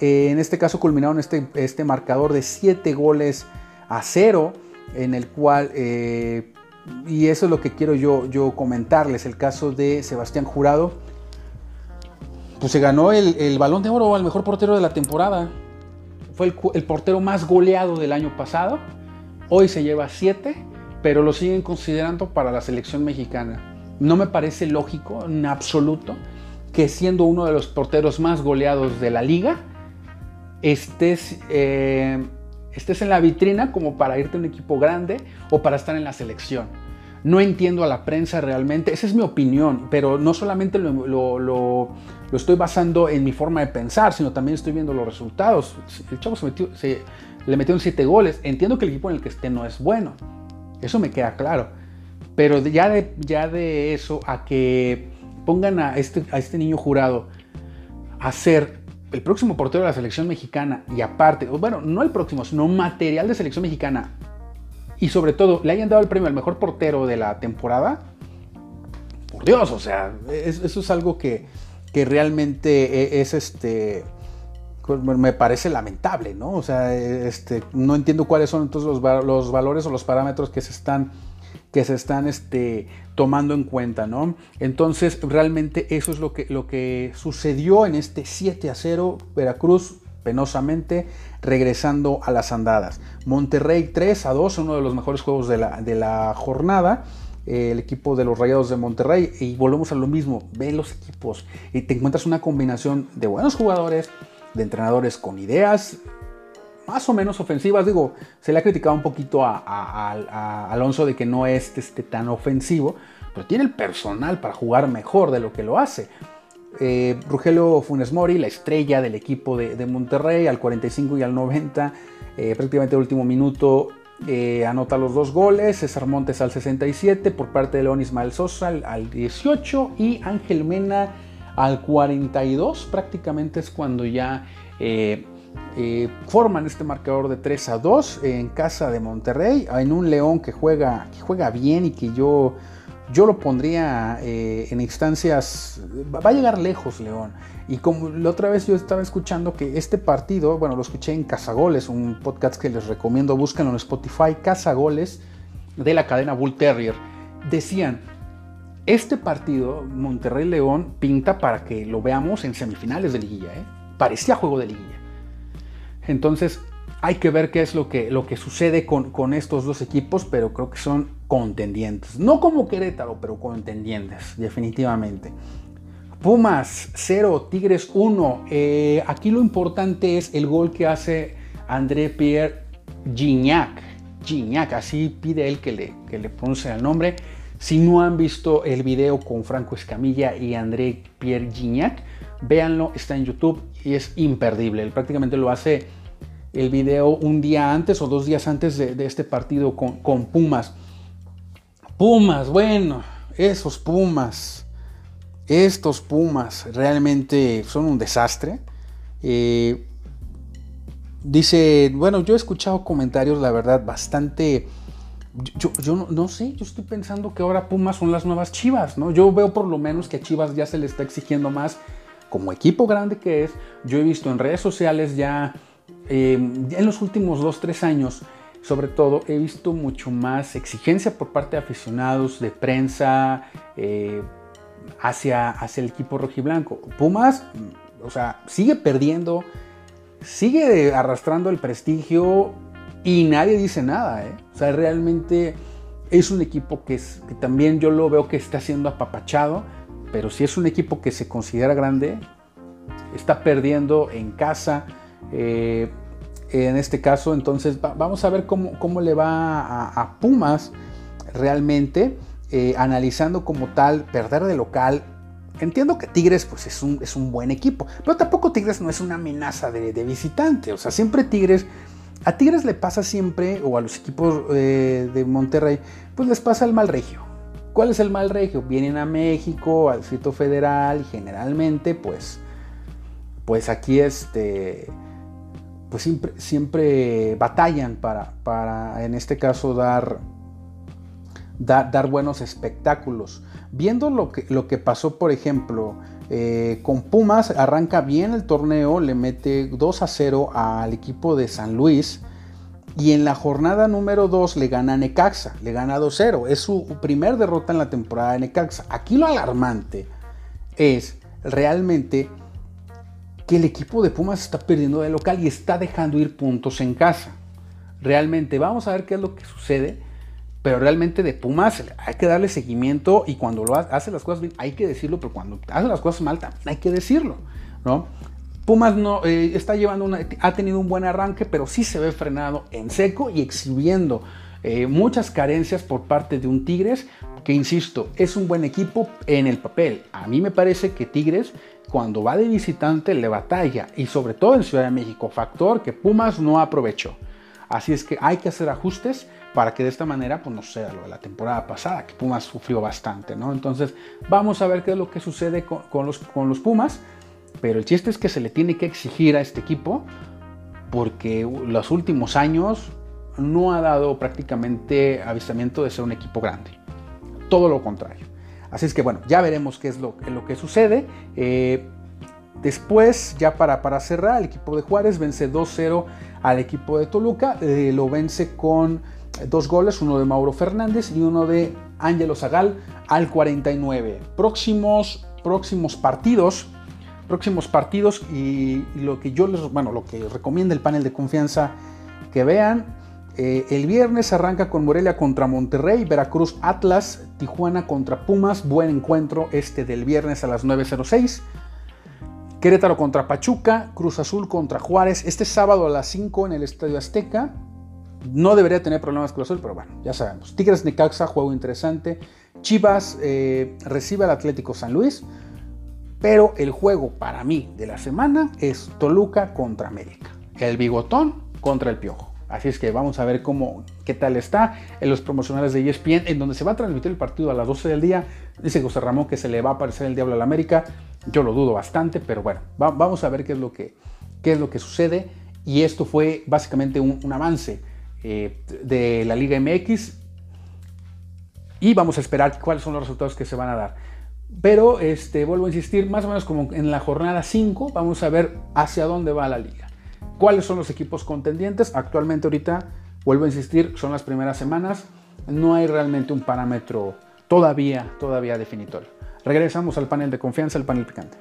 Eh, en este caso culminaron este, este marcador de 7 goles a 0, en el cual, eh, y eso es lo que quiero yo, yo comentarles, el caso de Sebastián Jurado, pues se ganó el, balón de oro al mejor portero de la temporada. Fue el, portero más goleado del año pasado. Hoy se lleva 7, pero lo siguen considerando para la selección mexicana. No me parece lógico en absoluto que siendo uno de los porteros más goleados de la liga, estés, eh, estés en la vitrina como para irte a un equipo grande o para estar en la selección. No entiendo a la prensa realmente, esa es mi opinión, pero no solamente lo, estoy basando en mi forma de pensar, sino también estoy viendo los resultados. El chavo se, metió, se le metieron siete goles. Entiendo que el equipo en el que esté no es bueno, eso me queda claro. Pero ya de, ya de eso a que pongan a este, a este niño jurado a ser el próximo portero de la selección mexicana y aparte, bueno, no el próximo, sino material de selección mexicana y sobre todo le hayan dado el premio al mejor portero de la temporada, por Dios, o sea, eso es algo que, que realmente e, es este me parece lamentable, ¿no? O sea, este, no entiendo cuáles son entonces los, los valores o los parámetros que se están que se están este, tomando en cuenta, ¿no? Entonces, realmente eso es lo que, lo que sucedió en este 7 a 0, Veracruz penosamente regresando a las andadas. Monterrey 3 a 2, uno de los mejores juegos de la, de la jornada. El equipo de los Rayados de Monterrey y volvemos a lo mismo, ve los equipos y te encuentras una combinación de buenos jugadores, de entrenadores con ideas, más o menos ofensivas. Digo, se le ha criticado un poquito a, Alonso de que no es este, tan ofensivo, pero tiene el personal para jugar mejor de lo que lo hace. Eh, Rugelio Funes Mori, la estrella del equipo de, Monterrey, al 45 y al 90, eh, prácticamente el último minuto, eh, anota los dos goles. César Montes al 67 por parte de León Ismael Sosa al, 18 y Ángel Mena al 42. Prácticamente es cuando ya eh, forman este marcador de 3 a 2 en casa de Monterrey, en un León que juega, que juega bien y que yo, yo lo pondría eh, en instancias, va a llegar lejos León. Y como la otra vez yo estaba escuchando que este partido, bueno, lo escuché en Cazagoles, un podcast que les recomiendo, búsquenlo en Spotify, Cazagoles de la cadena Bull Terrier, decían, este partido, Monterrey-León, pinta para que lo veamos en semifinales de liguilla, ¿eh? parecía juego de liguilla. Entonces hay que ver qué es lo que, lo que sucede con, estos dos equipos, pero creo que son contendientes. No como Querétaro, pero contendientes, definitivamente. Pumas 0, Tigres 1. Eh, aquí lo importante es el gol que hace André Pierre Gignac. Gignac, así pide él que le, que le pronuncie el nombre. Si no han visto el video con Franco Escamilla y André Pierre Gignac, véanlo, está en YouTube y es imperdible. Él prácticamente lo hace el video un día antes o dos días antes de, este partido con, Pumas. Pumas, bueno, esos Pumas, estos Pumas realmente son un desastre. Eh, dice, bueno, yo he escuchado comentarios, la verdad, bastante... Yo, no, sé, yo estoy pensando que ahora Pumas son las nuevas Chivas, ¿no? Yo veo por lo menos que a Chivas ya se le está exigiendo más como equipo grande que es, yo he visto en redes sociales ya, eh, en los últimos 2-3 años, sobre todo, he visto mucho más exigencia por parte de aficionados, de prensa, eh, hacia, hacia el equipo rojiblanco. Pumas, o sea, sigue perdiendo, sigue arrastrando el prestigio y nadie dice nada. ¿eh? O sea, realmente es un equipo que, es, también yo lo veo que está siendo apapachado pero si es un equipo que se considera grande, está perdiendo en casa. Eh, en este caso, entonces vamos a ver cómo, le va a, Pumas realmente, eh, analizando como tal, perder de local. Entiendo que Tigres pues, es, un, es un buen equipo, pero tampoco Tigres no es una amenaza de, visitante. O sea, siempre Tigres, a Tigres le pasa siempre, o a los equipos eh, de Monterrey, pues les pasa el mal regio. ¿Cuál es el mal regio? Vienen a México, al Distrito Federal, y generalmente, pues, pues aquí este, pues siempre, siempre batallan para, para, en este caso, dar, dar, buenos espectáculos. Viendo lo que, lo que pasó, por ejemplo, eh, con Pumas, arranca bien el torneo, le mete 2 a 0 al equipo de San Luis. Y en la jornada número 2 le gana a Necaxa, le gana 2-0. Es su primer derrota en la temporada de Necaxa. Aquí lo alarmante es realmente que el equipo de Pumas está perdiendo de local y está dejando ir puntos en casa. Realmente, vamos a ver qué es lo que sucede, pero realmente de Pumas hay que darle seguimiento y cuando lo hace las cosas bien hay que decirlo, pero cuando hace las cosas mal también hay que decirlo, ¿no? Pumas no eh, está llevando ha tenido un buen arranque, pero sí se ve frenado en seco y exhibiendo eh, muchas carencias por parte de un Tigres que, insisto, es un buen equipo en el papel. A mí me parece que Tigres, cuando va de visitante, le batalla y sobre todo en Ciudad de México, factor que Pumas no aprovechó. Así es que hay que hacer ajustes para que de esta manera pues no sea lo de la temporada pasada, que Pumas sufrió bastante, ¿no? Entonces vamos a ver qué es lo que sucede con los, con los Pumas. Pero el chiste es que se le tiene que exigir a este equipo porque los últimos años no ha dado prácticamente avistamiento de ser un equipo grande. Todo lo contrario. Así es que bueno, ya veremos qué es lo, que sucede. Eh, después, ya para, para cerrar, el equipo de Juárez vence 2-0 al equipo de Toluca. Eh, lo vence con dos goles, uno de Mauro Fernández y uno de Ángelo Zagal al 49. Próximos, próximos partidos próximos partidos y, lo que yo les, bueno, lo que recomienda el panel de confianza que vean. Eh, el viernes arranca con Morelia contra Monterrey, Veracruz Atlas, Tijuana contra Pumas, buen encuentro este del viernes a las 9.06. Querétaro contra Pachuca, Cruz Azul contra Juárez, este sábado a las 5 en el Estadio Azteca. No debería tener problemas Cruz Azul, pero bueno, ya sabemos. Tigres Necaxa, juego interesante. Chivas eh, recibe al Atlético San Luis. Pero el juego para mí de la semana es Toluca contra América. El bigotón contra el piojo. Así es que vamos a ver cómo, qué tal está en los promocionales de ESPN, en donde se va a transmitir el partido a las 12 del día. Dice José Ramón que se le va a aparecer el diablo a la América. Yo lo dudo bastante, pero bueno, vamos a ver qué es lo que, qué es lo que sucede. Y esto fue básicamente un, avance eh, de la Liga MX. Y vamos a esperar cuáles son los resultados que se van a dar. Pero este, vuelvo a insistir, más o menos como en la jornada 5, vamos a ver hacia dónde va la liga. ¿Cuáles son los equipos contendientes? Actualmente ahorita, vuelvo a insistir, son las primeras semanas. No hay realmente un parámetro todavía, todavía definitorio. Regresamos al panel de confianza, el panel picante.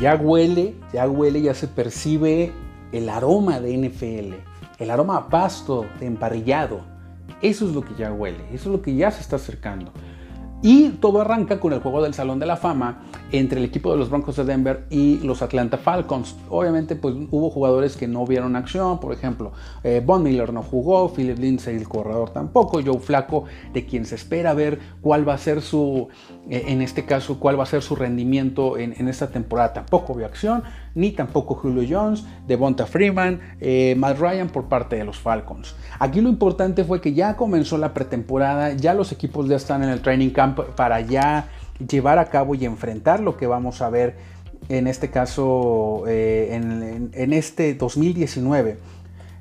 Ya huele, ya huele, ya se percibe el aroma de NFL, el aroma a pasto, de emparrillado. Eso es lo que ya huele, eso es lo que ya se está acercando. Y todo arranca con el juego del Salón de la Fama entre el equipo de los Broncos de Denver y los Atlanta Falcons. Obviamente, pues hubo jugadores que no vieron acción, por ejemplo, eh, Von Miller no jugó, Philip Lindsay, el corredor tampoco, Joe Flaco, de quien se espera ver cuál va a ser su, eh, en este caso, cuál va a ser su rendimiento en, esta temporada, tampoco vio acción, ni tampoco Julio Jones, Devonta Freeman, eh, Matt Ryan por parte de los Falcons. Aquí lo importante fue que ya comenzó la pretemporada, ya los equipos ya están en el training camp para ya llevar a cabo y enfrentar lo que vamos a ver en este caso eh, en, este 2019.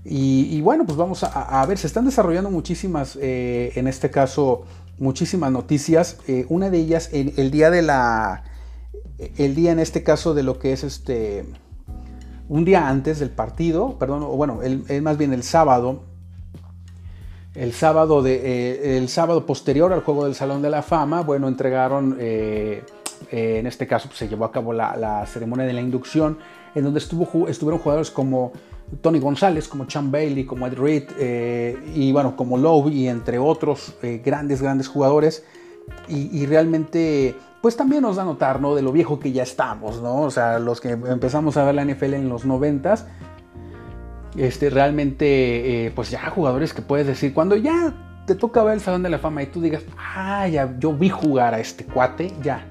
Y, bueno, pues vamos a, ver, se están desarrollando muchísimas, eh, en este caso, muchísimas noticias. Una de ellas, en, el día de la, el día en este caso de lo que es este, un día antes del partido, perdón, o bueno, el, más bien el sábado, el sábado, de, eh, el sábado posterior al juego del Salón de la Fama, bueno, entregaron, eh, eh, en este caso pues, se llevó a cabo la, ceremonia de la inducción, en donde estuvo, estuvieron jugadores como Tony González, como Chan Bailey, como Ed Reed, y bueno, como Lowe, y entre otros grandes, grandes jugadores. Y, realmente, pues también nos da a notar, ¿no? De lo viejo que ya estamos, ¿no? O sea, los que empezamos a ver la NFL en los noventas, este, realmente, eh, pues ya jugadores que puedes decir, cuando ya te toca ver el Salón de la Fama y tú digas, ah, ya, yo vi jugar a este cuate, ya,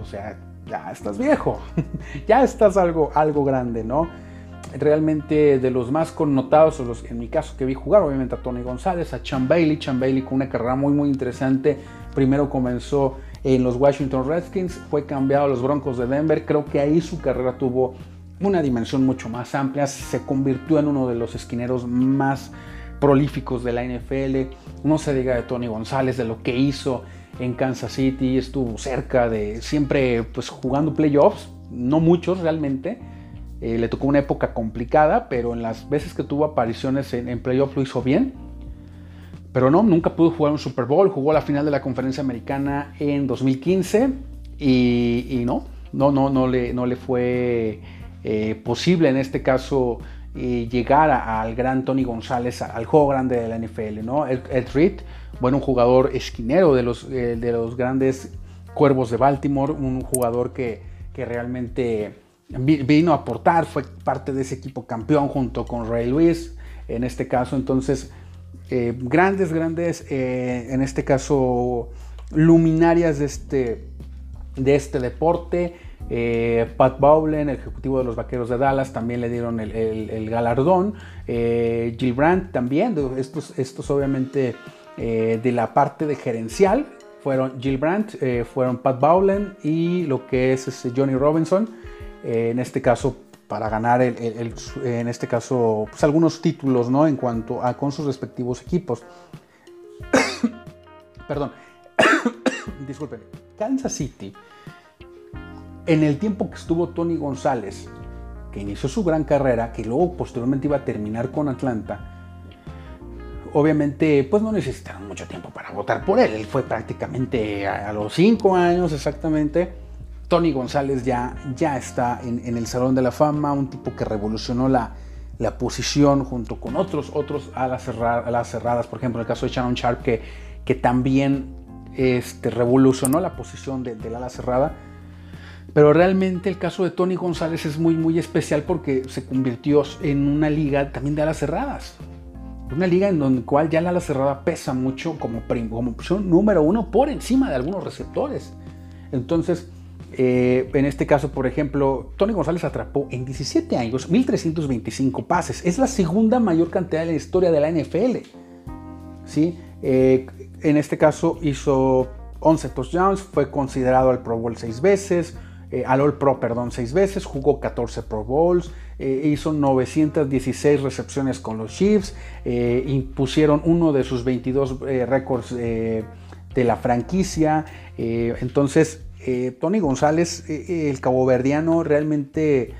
o sea, ya estás viejo, ya estás algo, algo grande, ¿no? Realmente de los más connotados, o los, en mi caso que vi jugar, obviamente a Tony González, a Chan Bailey, Chan Bailey con una carrera muy, muy interesante, primero comenzó en los Washington Redskins, fue cambiado a los Broncos de Denver, creo que ahí su carrera tuvo una dimensión mucho más amplia, se convirtió en uno de los esquineros más prolíficos de la NFL, no se diga de Tony González, de lo que hizo en Kansas City, estuvo cerca de siempre pues jugando playoffs, no muchos realmente. Eh, le tocó una época complicada, pero en las veces que tuvo apariciones en, playoffs lo hizo bien. Pero no, nunca pudo jugar un Super Bowl, jugó la final de la conferencia americana en 2015 y, no, no, no, no le, no le fue eh, posible en este caso eh, llegar al gran Tony González, al juego grande de la NFL, ¿no? Ed, Reed, bueno, un jugador esquinero de los, eh, de los grandes cuervos de Baltimore, un jugador que, que realmente vino a aportar, fue parte de ese equipo campeón junto con Ray Lewis, en este caso, entonces, grandes, grandes, en este caso, luminarias de este, de este deporte. Eh, Pat Bowlen, el ejecutivo de los Vaqueros de Dallas, también le dieron el, galardón. Eh, Jill Brandt también, estos, estos obviamente eh, de la parte de gerencial, fueron Jill Brandt, fueron Pat Bowlen y lo que es, este, Johnny Robinson, en este caso para ganar en este caso pues, algunos títulos ¿no? en cuanto a con sus respectivos equipos. Perdón, disculpen, Kansas City en el tiempo que estuvo Tony González, que inició su gran carrera, que luego posteriormente iba a terminar con Atlanta, obviamente pues no necesitaron mucho tiempo para votar por él. Él fue prácticamente a, los cinco años exactamente. Tony González ya, ya está en, el Salón de la Fama, un tipo que revolucionó la, la posición junto con otros, otros alas, las cerradas, por ejemplo, el caso de Shannon Sharp, que, que también este, revolucionó la posición del de ala cerrada pero realmente el caso de Tony González es muy, muy especial porque se convirtió en una liga también de alas cerradas. Una liga en donde cual ya la ala cerrada pesa mucho como, como opción número uno por encima de algunos receptores. Entonces, eh, en este caso, por ejemplo, Tony González atrapó en 17 años 1.325 pases. Es la segunda mayor cantidad de la historia de la NFL. ¿Sí? Eh, en este caso hizo 11 touchdowns, fue considerado al Pro Bowl 6 veces, eh, al All Pro, perdón, seis veces, jugó 14 Pro Bowls, hizo 916 recepciones con los Chiefs, impusieron uno de sus 22 récords de la franquicia. entonces, Tony González, el caboverdiano, realmente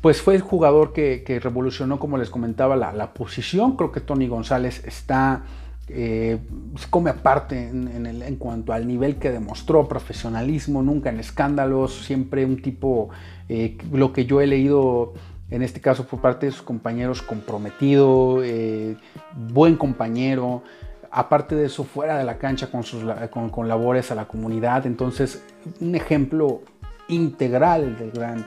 pues fue el jugador que, revolucionó, como les comentaba, la, posición. Creo que Tony González está eh, se come aparte en, cuanto al nivel que demostró, profesionalismo, nunca en escándalos, siempre un tipo, eh, lo que yo he leído en este caso por parte de sus compañeros, comprometido, eh, buen compañero, aparte de eso, fuera de la cancha con, sus, con labores a la comunidad, entonces un ejemplo integral del gran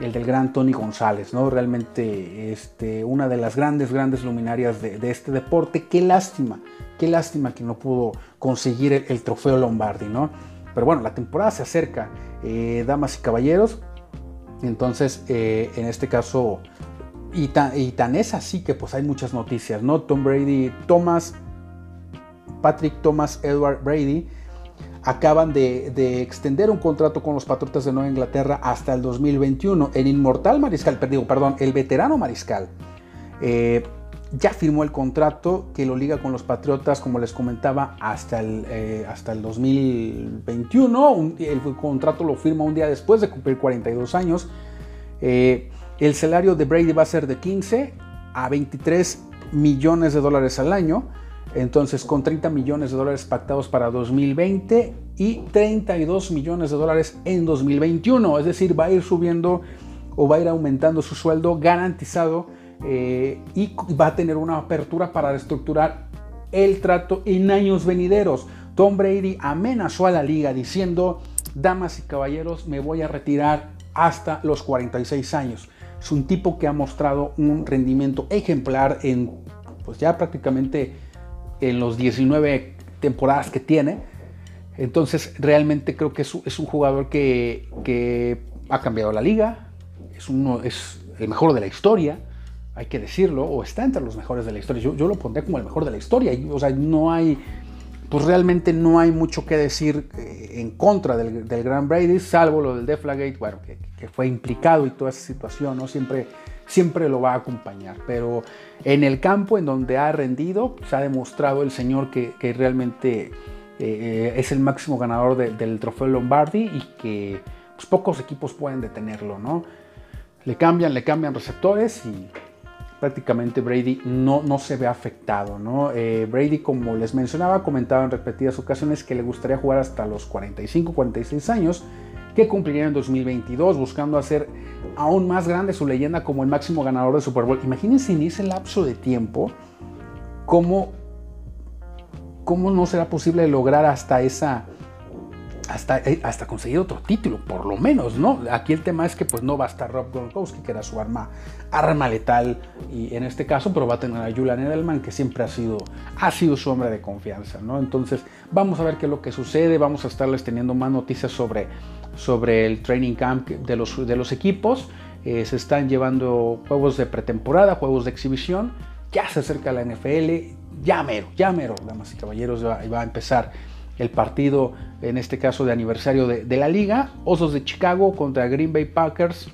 el del gran Tony González, ¿no? Realmente este, una de las grandes, grandes luminarias de, este deporte. Qué lástima, qué lástima que no pudo conseguir el, trofeo Lombardi, ¿no? Pero bueno, la temporada se acerca, eh, damas y caballeros. Entonces, eh, en este caso, y tan, y tan, es así que pues hay muchas noticias, ¿no? Tom Brady, Thomas, Patrick Thomas Edward Brady, acaban de, extender un contrato con los Patriotas de Nueva Inglaterra hasta el 2021. El inmortal mariscal, perdón, el veterano mariscal, eh, ya firmó el contrato que lo liga con los Patriotas, como les comentaba, hasta el, eh, hasta el 2021. el contrato lo firma un día después de cumplir 42 años. Eh, el salario de Brady va a ser de 15 a 23 millones de dólares al año. Entonces, con 30 millones de dólares pactados para 2020 y 32 millones de dólares en 2021. Es decir, va a ir subiendo o va a ir aumentando su sueldo garantizado eh, y va a tener una apertura para reestructurar el trato en años venideros. Tom Brady amenazó a la liga diciendo, damas y caballeros, me voy a retirar hasta los 46 años. Es un tipo que ha mostrado un rendimiento ejemplar en, pues ya prácticamente en los 19 temporadas que tiene. Entonces realmente creo que es, un jugador que, ha cambiado la liga, es, uno, es el mejor de la historia, hay que decirlo, o está entre los mejores de la historia. Yo, lo pondré como el mejor de la historia. O sea, no hay, pues realmente no hay mucho que decir eh, en contra del, del Gran Brady, salvo lo del Deflagate, bueno, que, que, fue implicado y toda esa situación, ¿no? Siempre siempre lo va a acompañar. Pero en el campo en donde ha rendido, se ha demostrado el señor que, realmente eh, es el máximo ganador del trofeo Lombardi y que pues, pocos equipos pueden detenerlo, ¿no? Le cambian, le cambian receptores y prácticamente Brady no, no se ve afectado. ¿no? Eh, Brady, como les mencionaba, comentaba en repetidas ocasiones que le gustaría jugar hasta los 45, 46 años, que cumpliría en 2022, buscando hacer aún más grande su leyenda como el máximo ganador de Super Bowl. Imagínense en ese lapso de tiempo cómo, cómo no será posible lograr hasta esa hasta, eh, hasta conseguir otro título, por lo menos, ¿no? Aquí el tema es que pues no va a estar Rob Gronkowski, que era su arma, arma letal, y en este caso, pero va a tener a Julian Edelman, que siempre ha sido, ha sido su hombre de confianza, ¿no? Entonces, vamos a ver qué es lo que sucede, vamos a estarles teniendo más noticias sobre, sobre el training camp de los, de los equipos, eh, se están llevando juegos de pretemporada, juegos de exhibición, ya se acerca la NFL, ya mero, ya mero, damas y caballeros, va, va a empezar el partido, en este caso de aniversario de, la liga, Osos de Chicago contra Green Bay Packers,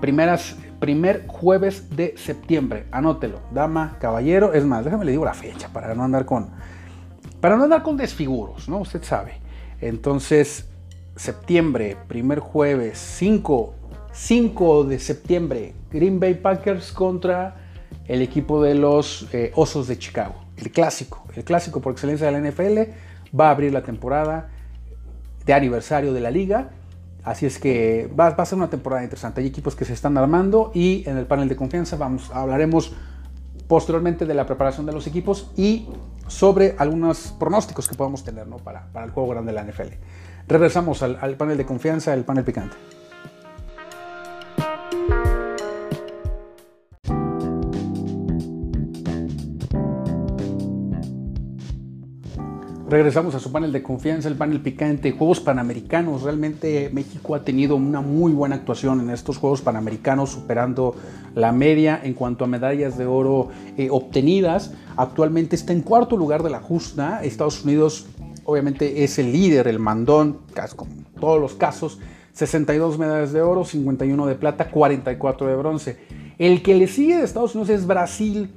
primeras, primer jueves de septiembre, anótelo, dama, caballero, es más, déjame le digo la fecha para no andar con, para no andar con desfiguros, ¿no? Usted sabe. Entonces, septiembre, primer jueves, 5, 5 de septiembre, Green Bay Packers contra el equipo de los eh, Osos de Chicago, el clásico, el clásico por excelencia de la NFL va a abrir la temporada de aniversario de la liga. Así es que va, a ser una temporada interesante. Hay equipos que se están armando y en el panel de confianza vamos, hablaremos posteriormente de la preparación de los equipos y sobre algunos pronósticos que podemos tener para, el juego grande de la NFL. Regresamos al, panel de confianza, el panel picante. Regresamos a su panel de confianza, el panel picante, Juegos Panamericanos. Realmente México ha tenido una muy buena actuación en estos Juegos Panamericanos, superando la media en cuanto a medallas de oro eh, obtenidas. Actualmente está en cuarto lugar de la justa. Estados Unidos obviamente es el líder, el mandón, como todos los casos. 62 medallas de oro, 51 de plata, 44 de bronce. El que le sigue de Estados Unidos es Brasil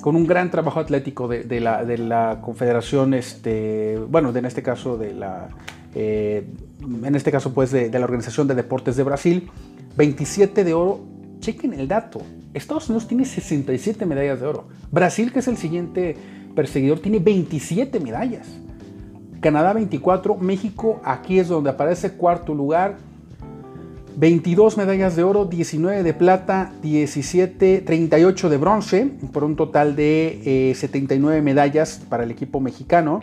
con un gran trabajo atlético de, la, confederación, este, bueno, en este caso de la, eh, en este caso pues de, la Organización de Deportes de Brasil, 27 de oro. Chequen el dato. Estados Unidos tiene 67 medallas de oro. Brasil, que es el siguiente perseguidor, tiene 27 medallas. Canadá 24, México aquí es donde aparece cuarto lugar 22 medallas de oro, 19 de plata, 17, 38 de bronce, por un total de 79 eh, medallas para el equipo mexicano.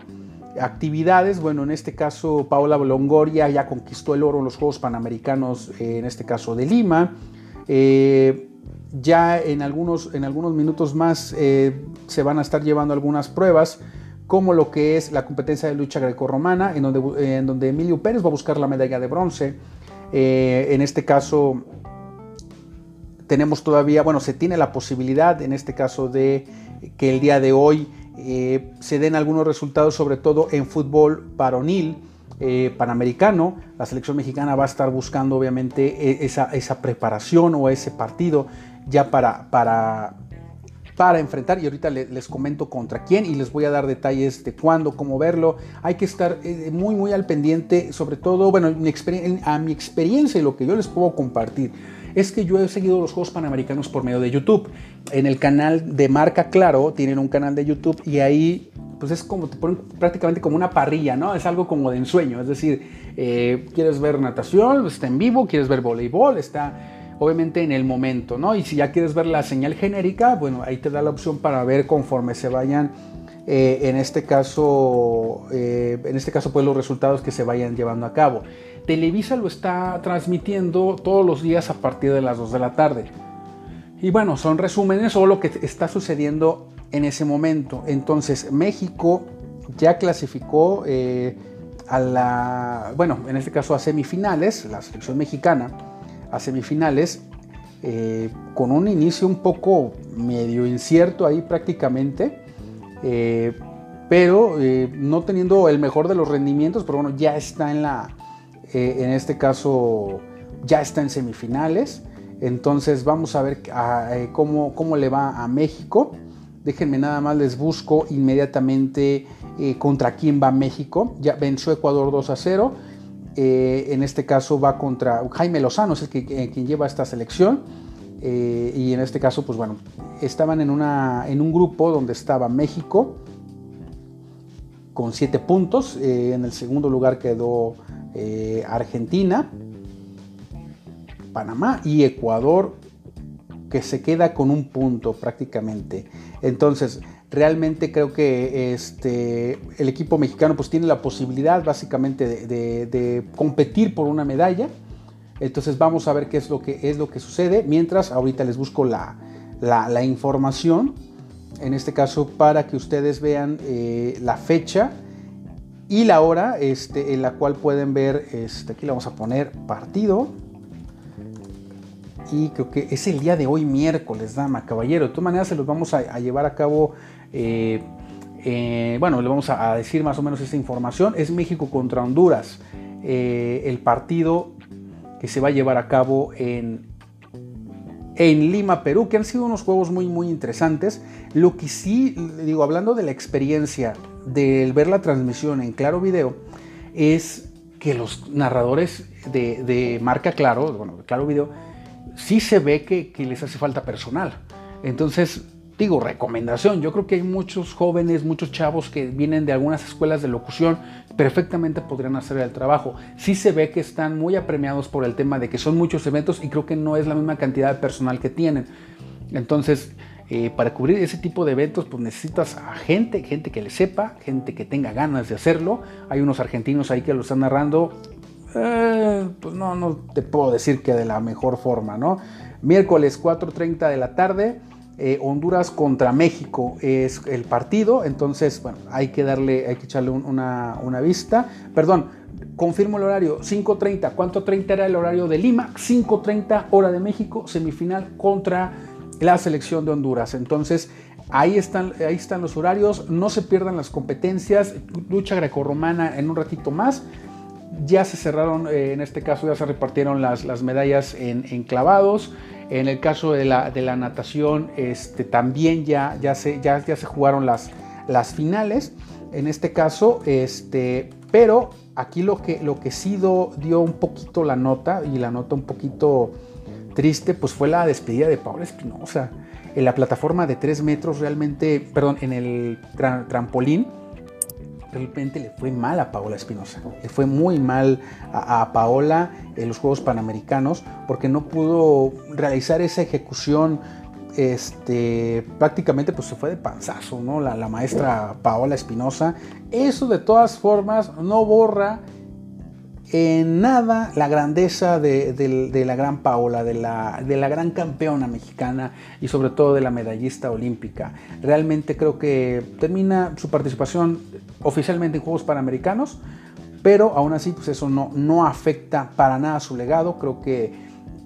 Actividades, bueno, en este caso Paola Longoria ya conquistó el oro en los Juegos Panamericanos, eh, en este caso de Lima. Eh, ya en algunos, en algunos minutos más se van a estar llevando algunas pruebas, como lo que es la competencia de lucha grecorromana, en donde, en donde Emilio Pérez va a buscar la medalla de bronce. Eh, en este caso, tenemos todavía, bueno, se tiene la posibilidad, en este caso, de que el día de hoy eh, se den algunos resultados, sobre todo en fútbol varonil. Eh, panamericano, la selección mexicana va a estar buscando obviamente e, esa, esa preparación o ese partido ya para, para, para enfrentar y ahorita les, comento contra quién y les voy a dar detalles de cuándo, cómo verlo. Hay que estar eh, muy muy al pendiente, sobre todo, bueno, a mi experiencia y lo que yo les puedo compartir es que yo he seguido los Juegos Panamericanos por medio de YouTube. En el canal de Marca Claro tienen un canal de YouTube y ahí pues es como te ponen prácticamente como una parrilla, ¿no? Es algo como de ensueño, es decir, eh, quieres ver natación, está en vivo, quieres ver voleibol, está obviamente en el momento, ¿no? Y si ya quieres ver la señal genérica, bueno, ahí te da la opción para ver conforme se vayan, eh, en este caso, eh, en este caso, pues los resultados que se vayan llevando a cabo. Televisa lo está transmitiendo todos los días a partir de las 2 de la tarde. Y bueno, son resúmenes o lo que está sucediendo en ese momento. Entonces, México ya clasificó eh, a la, bueno, en este caso a semifinales, la selección mexicana a semifinales eh, con un inicio un poco medio incierto ahí prácticamente, eh, pero eh, no teniendo el mejor de los rendimientos, pero bueno, ya está en la, en este caso, ya está en semifinales. Entonces vamos a ver cómo, cómo, le va a México. Déjenme nada más, les busco inmediatamente contra quién va México. Ya venció Ecuador 2 a 0. Eh, en este caso va contra Jaime Lozano, es el que, quien lleva esta selección. y en este caso, pues bueno, estaban en, una, en un grupo donde estaba México con 7 puntos. en el segundo lugar quedó Argentina, Panamá y Ecuador que se queda con un punto prácticamente. Entonces, realmente creo que este, el equipo mexicano pues tiene la posibilidad básicamente de, competir por una medalla. Entonces vamos a ver qué es lo que, es lo que sucede. Mientras, ahorita les busco la, información, en este caso para que ustedes vean eh, la fecha y la hora este, en la cual pueden ver, este, aquí le vamos a poner partido y creo que es el día de hoy, miércoles, dama, caballero. De todas maneras, se los vamos a, llevar a cabo. Eh, eh, bueno, le vamos a, decir más o menos esta información. Es México contra Honduras. Eh, el partido que se va a llevar a cabo en, en Lima, Perú, que han sido unos juegos muy, muy interesantes. Lo que sí, digo, hablando de la experiencia del ver la transmisión en Claro Video, es que los narradores de, marca Claro, bueno, de Claro Video, sí se ve que, les hace falta personal. Entonces, digo, recomendación. Yo creo que hay muchos jóvenes, muchos chavos que vienen de algunas escuelas de locución, perfectamente podrían hacer el trabajo. Sí se ve que están muy apremiados por el tema de que son muchos eventos y creo que no es la misma cantidad de personal que tienen. Entonces, eh, para cubrir ese tipo de eventos, pues necesitas a gente, gente que le sepa, gente que tenga ganas de hacerlo. Hay unos argentinos ahí que lo están narrando eh, pues no, no te puedo decir que de la mejor forma, ¿no? Miércoles 4.30 de la tarde, eh, Honduras contra México es el partido, entonces, bueno, hay que darle, hay que echarle una, vista. Perdón, confirmo el horario, 5.30. ¿Cuánto 30 era el horario de Lima? 5.30 hora de México, semifinal contra la selección de Honduras. Entonces, ahí están, ahí están los horarios, no se pierdan las competencias, lucha grecorromana en un ratito más ya se cerraron, eh, en este caso ya se repartieron las, las medallas en, clavados. En el caso de la, de la natación, este, también ya, ya, se, ya, ya se jugaron las, las finales. En este caso, este, pero aquí lo que, lo que sí dio un poquito la nota, y la nota un poquito triste, pues fue la despedida de Paula Espinosa. En la plataforma de 3 metros, realmente, perdón, en el trampolín, realmente le fue mal a Paola Espinosa. Le fue muy mal a, Paola en los Juegos Panamericanos porque no pudo realizar esa ejecución. Este, prácticamente pues se fue de panzazo, ¿no? La, la maestra Paola Espinosa. Eso de todas formas no borra en nada la grandeza de, la gran Paola, de la, gran campeona mexicana y sobre todo de la medallista olímpica. Realmente creo que termina su participación oficialmente en Juegos Panamericanos, pero aún así pues eso no, afecta para nada su legado. Creo que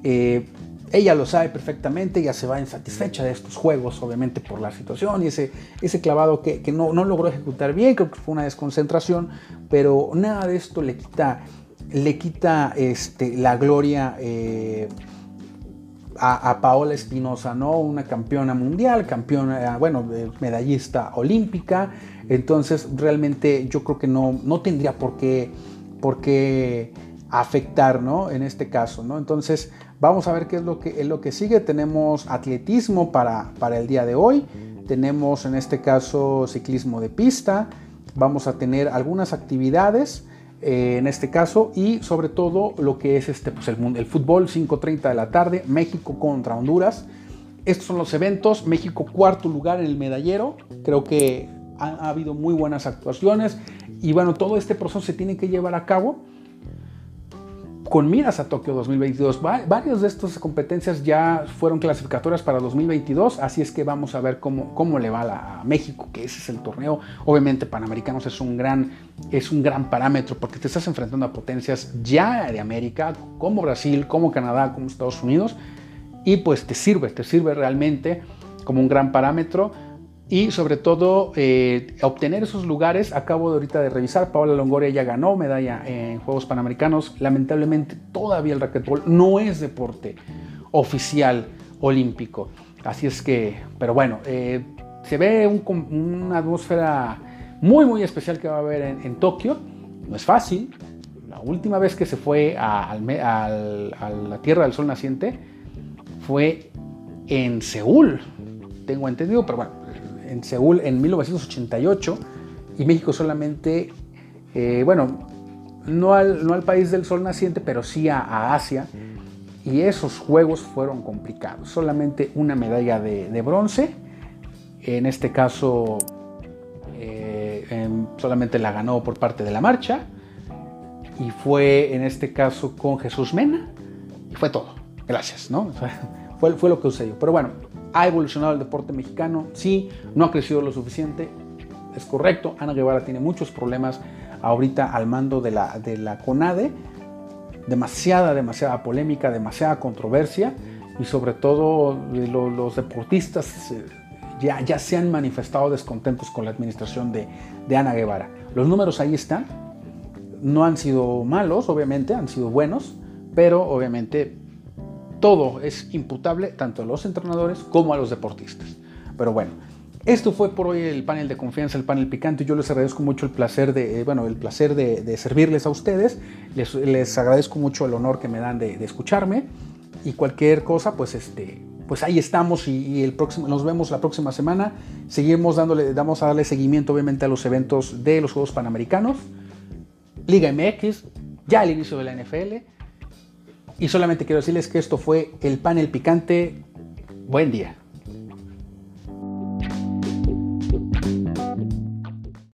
eh, ella lo sabe perfectamente, ella se va insatisfecha de estos juegos, obviamente por la situación y ese, ese clavado que, no, no logró ejecutar bien, creo que fue una desconcentración, pero nada de esto le quita le quita este, la gloria eh, a, Paola Espinosa, ¿no? Una campeona mundial, campeona, bueno, medallista olímpica. Entonces, realmente yo creo que no, no tendría por qué, por qué afectar, ¿no? En este caso, ¿no? Entonces, vamos a ver qué es lo que, es lo que sigue. Tenemos atletismo para, para el día de hoy. Tenemos en este caso ciclismo de pista. Vamos a tener algunas actividades. Eh, en este caso y sobre todo lo que es este, pues el, el fútbol 5.30 de la tarde, México contra Honduras. Estos son los eventos, México cuarto lugar en el medallero, creo que ha, ha habido muy buenas actuaciones. Y bueno, todo este proceso se tiene que llevar a cabo con miras a Tokio 2022. Varias de estas competencias ya fueron clasificatorias para 2022, así es que vamos a ver cómo, cómo le va a México, que ese es el torneo. Obviamente Panamericanos es un, gran, es un gran parámetro porque te estás enfrentando a potencias ya de América, como Brasil, como Canadá, como Estados Unidos, y pues te sirve, te sirve realmente como un gran parámetro y sobre todo eh, obtener esos lugares. Acabo de ahorita de revisar, Paola Longoria ya ganó medalla en Juegos Panamericanos. Lamentablemente todavía el racquetball no es deporte oficial olímpico. Así es que, pero bueno, eh, se ve una atmósfera muy, muy especial que va a haber en, Tokio. No es fácil. La última vez que se fue a, la Tierra del Sol naciente fue en Seúl, tengo entendido, pero bueno, en Seúl en 1988 y México solamente, eh, bueno, no al, no al, país del sol naciente, pero sí a, Asia. Y esos juegos fueron complicados. Solamente una medalla de, bronce. En este caso, eh, solamente la ganó por parte de la marcha. Y fue en este caso con Jesús Mena. Y fue todo. Gracias, ¿no? fue, fue lo que sucedió. Pero bueno, ha evolucionado el deporte mexicano. Sí, no ha crecido lo suficiente. Es correcto. Ana Guevara tiene muchos problemas ahorita al mando de la, de la CONADE. Demasiada, demasiada polémica, demasiada controversia y sobre todo los deportistas eh, ya, ya se han manifestado descontentos con la administración de, de Ana Guevara. Los números ahí están, no han sido malos, obviamente, han sido buenos, pero obviamente todo es imputable tanto a los entrenadores como a los deportistas. Pero bueno, esto fue por hoy el panel de confianza, el panel picante. Yo les agradezco mucho el placer de, eh, bueno, el placer de, servirles a ustedes. Les, agradezco mucho el honor que me dan de, escucharme. Y cualquier cosa, pues este, pues ahí estamos y, el próximo, nos vemos la próxima semana. Seguimos dándole, vamos a darle seguimiento obviamente a los eventos de los Juegos Panamericanos, Liga MX, ya el inicio de la NFL. Y solamente quiero decirles que esto fue el panel picante. Buen día.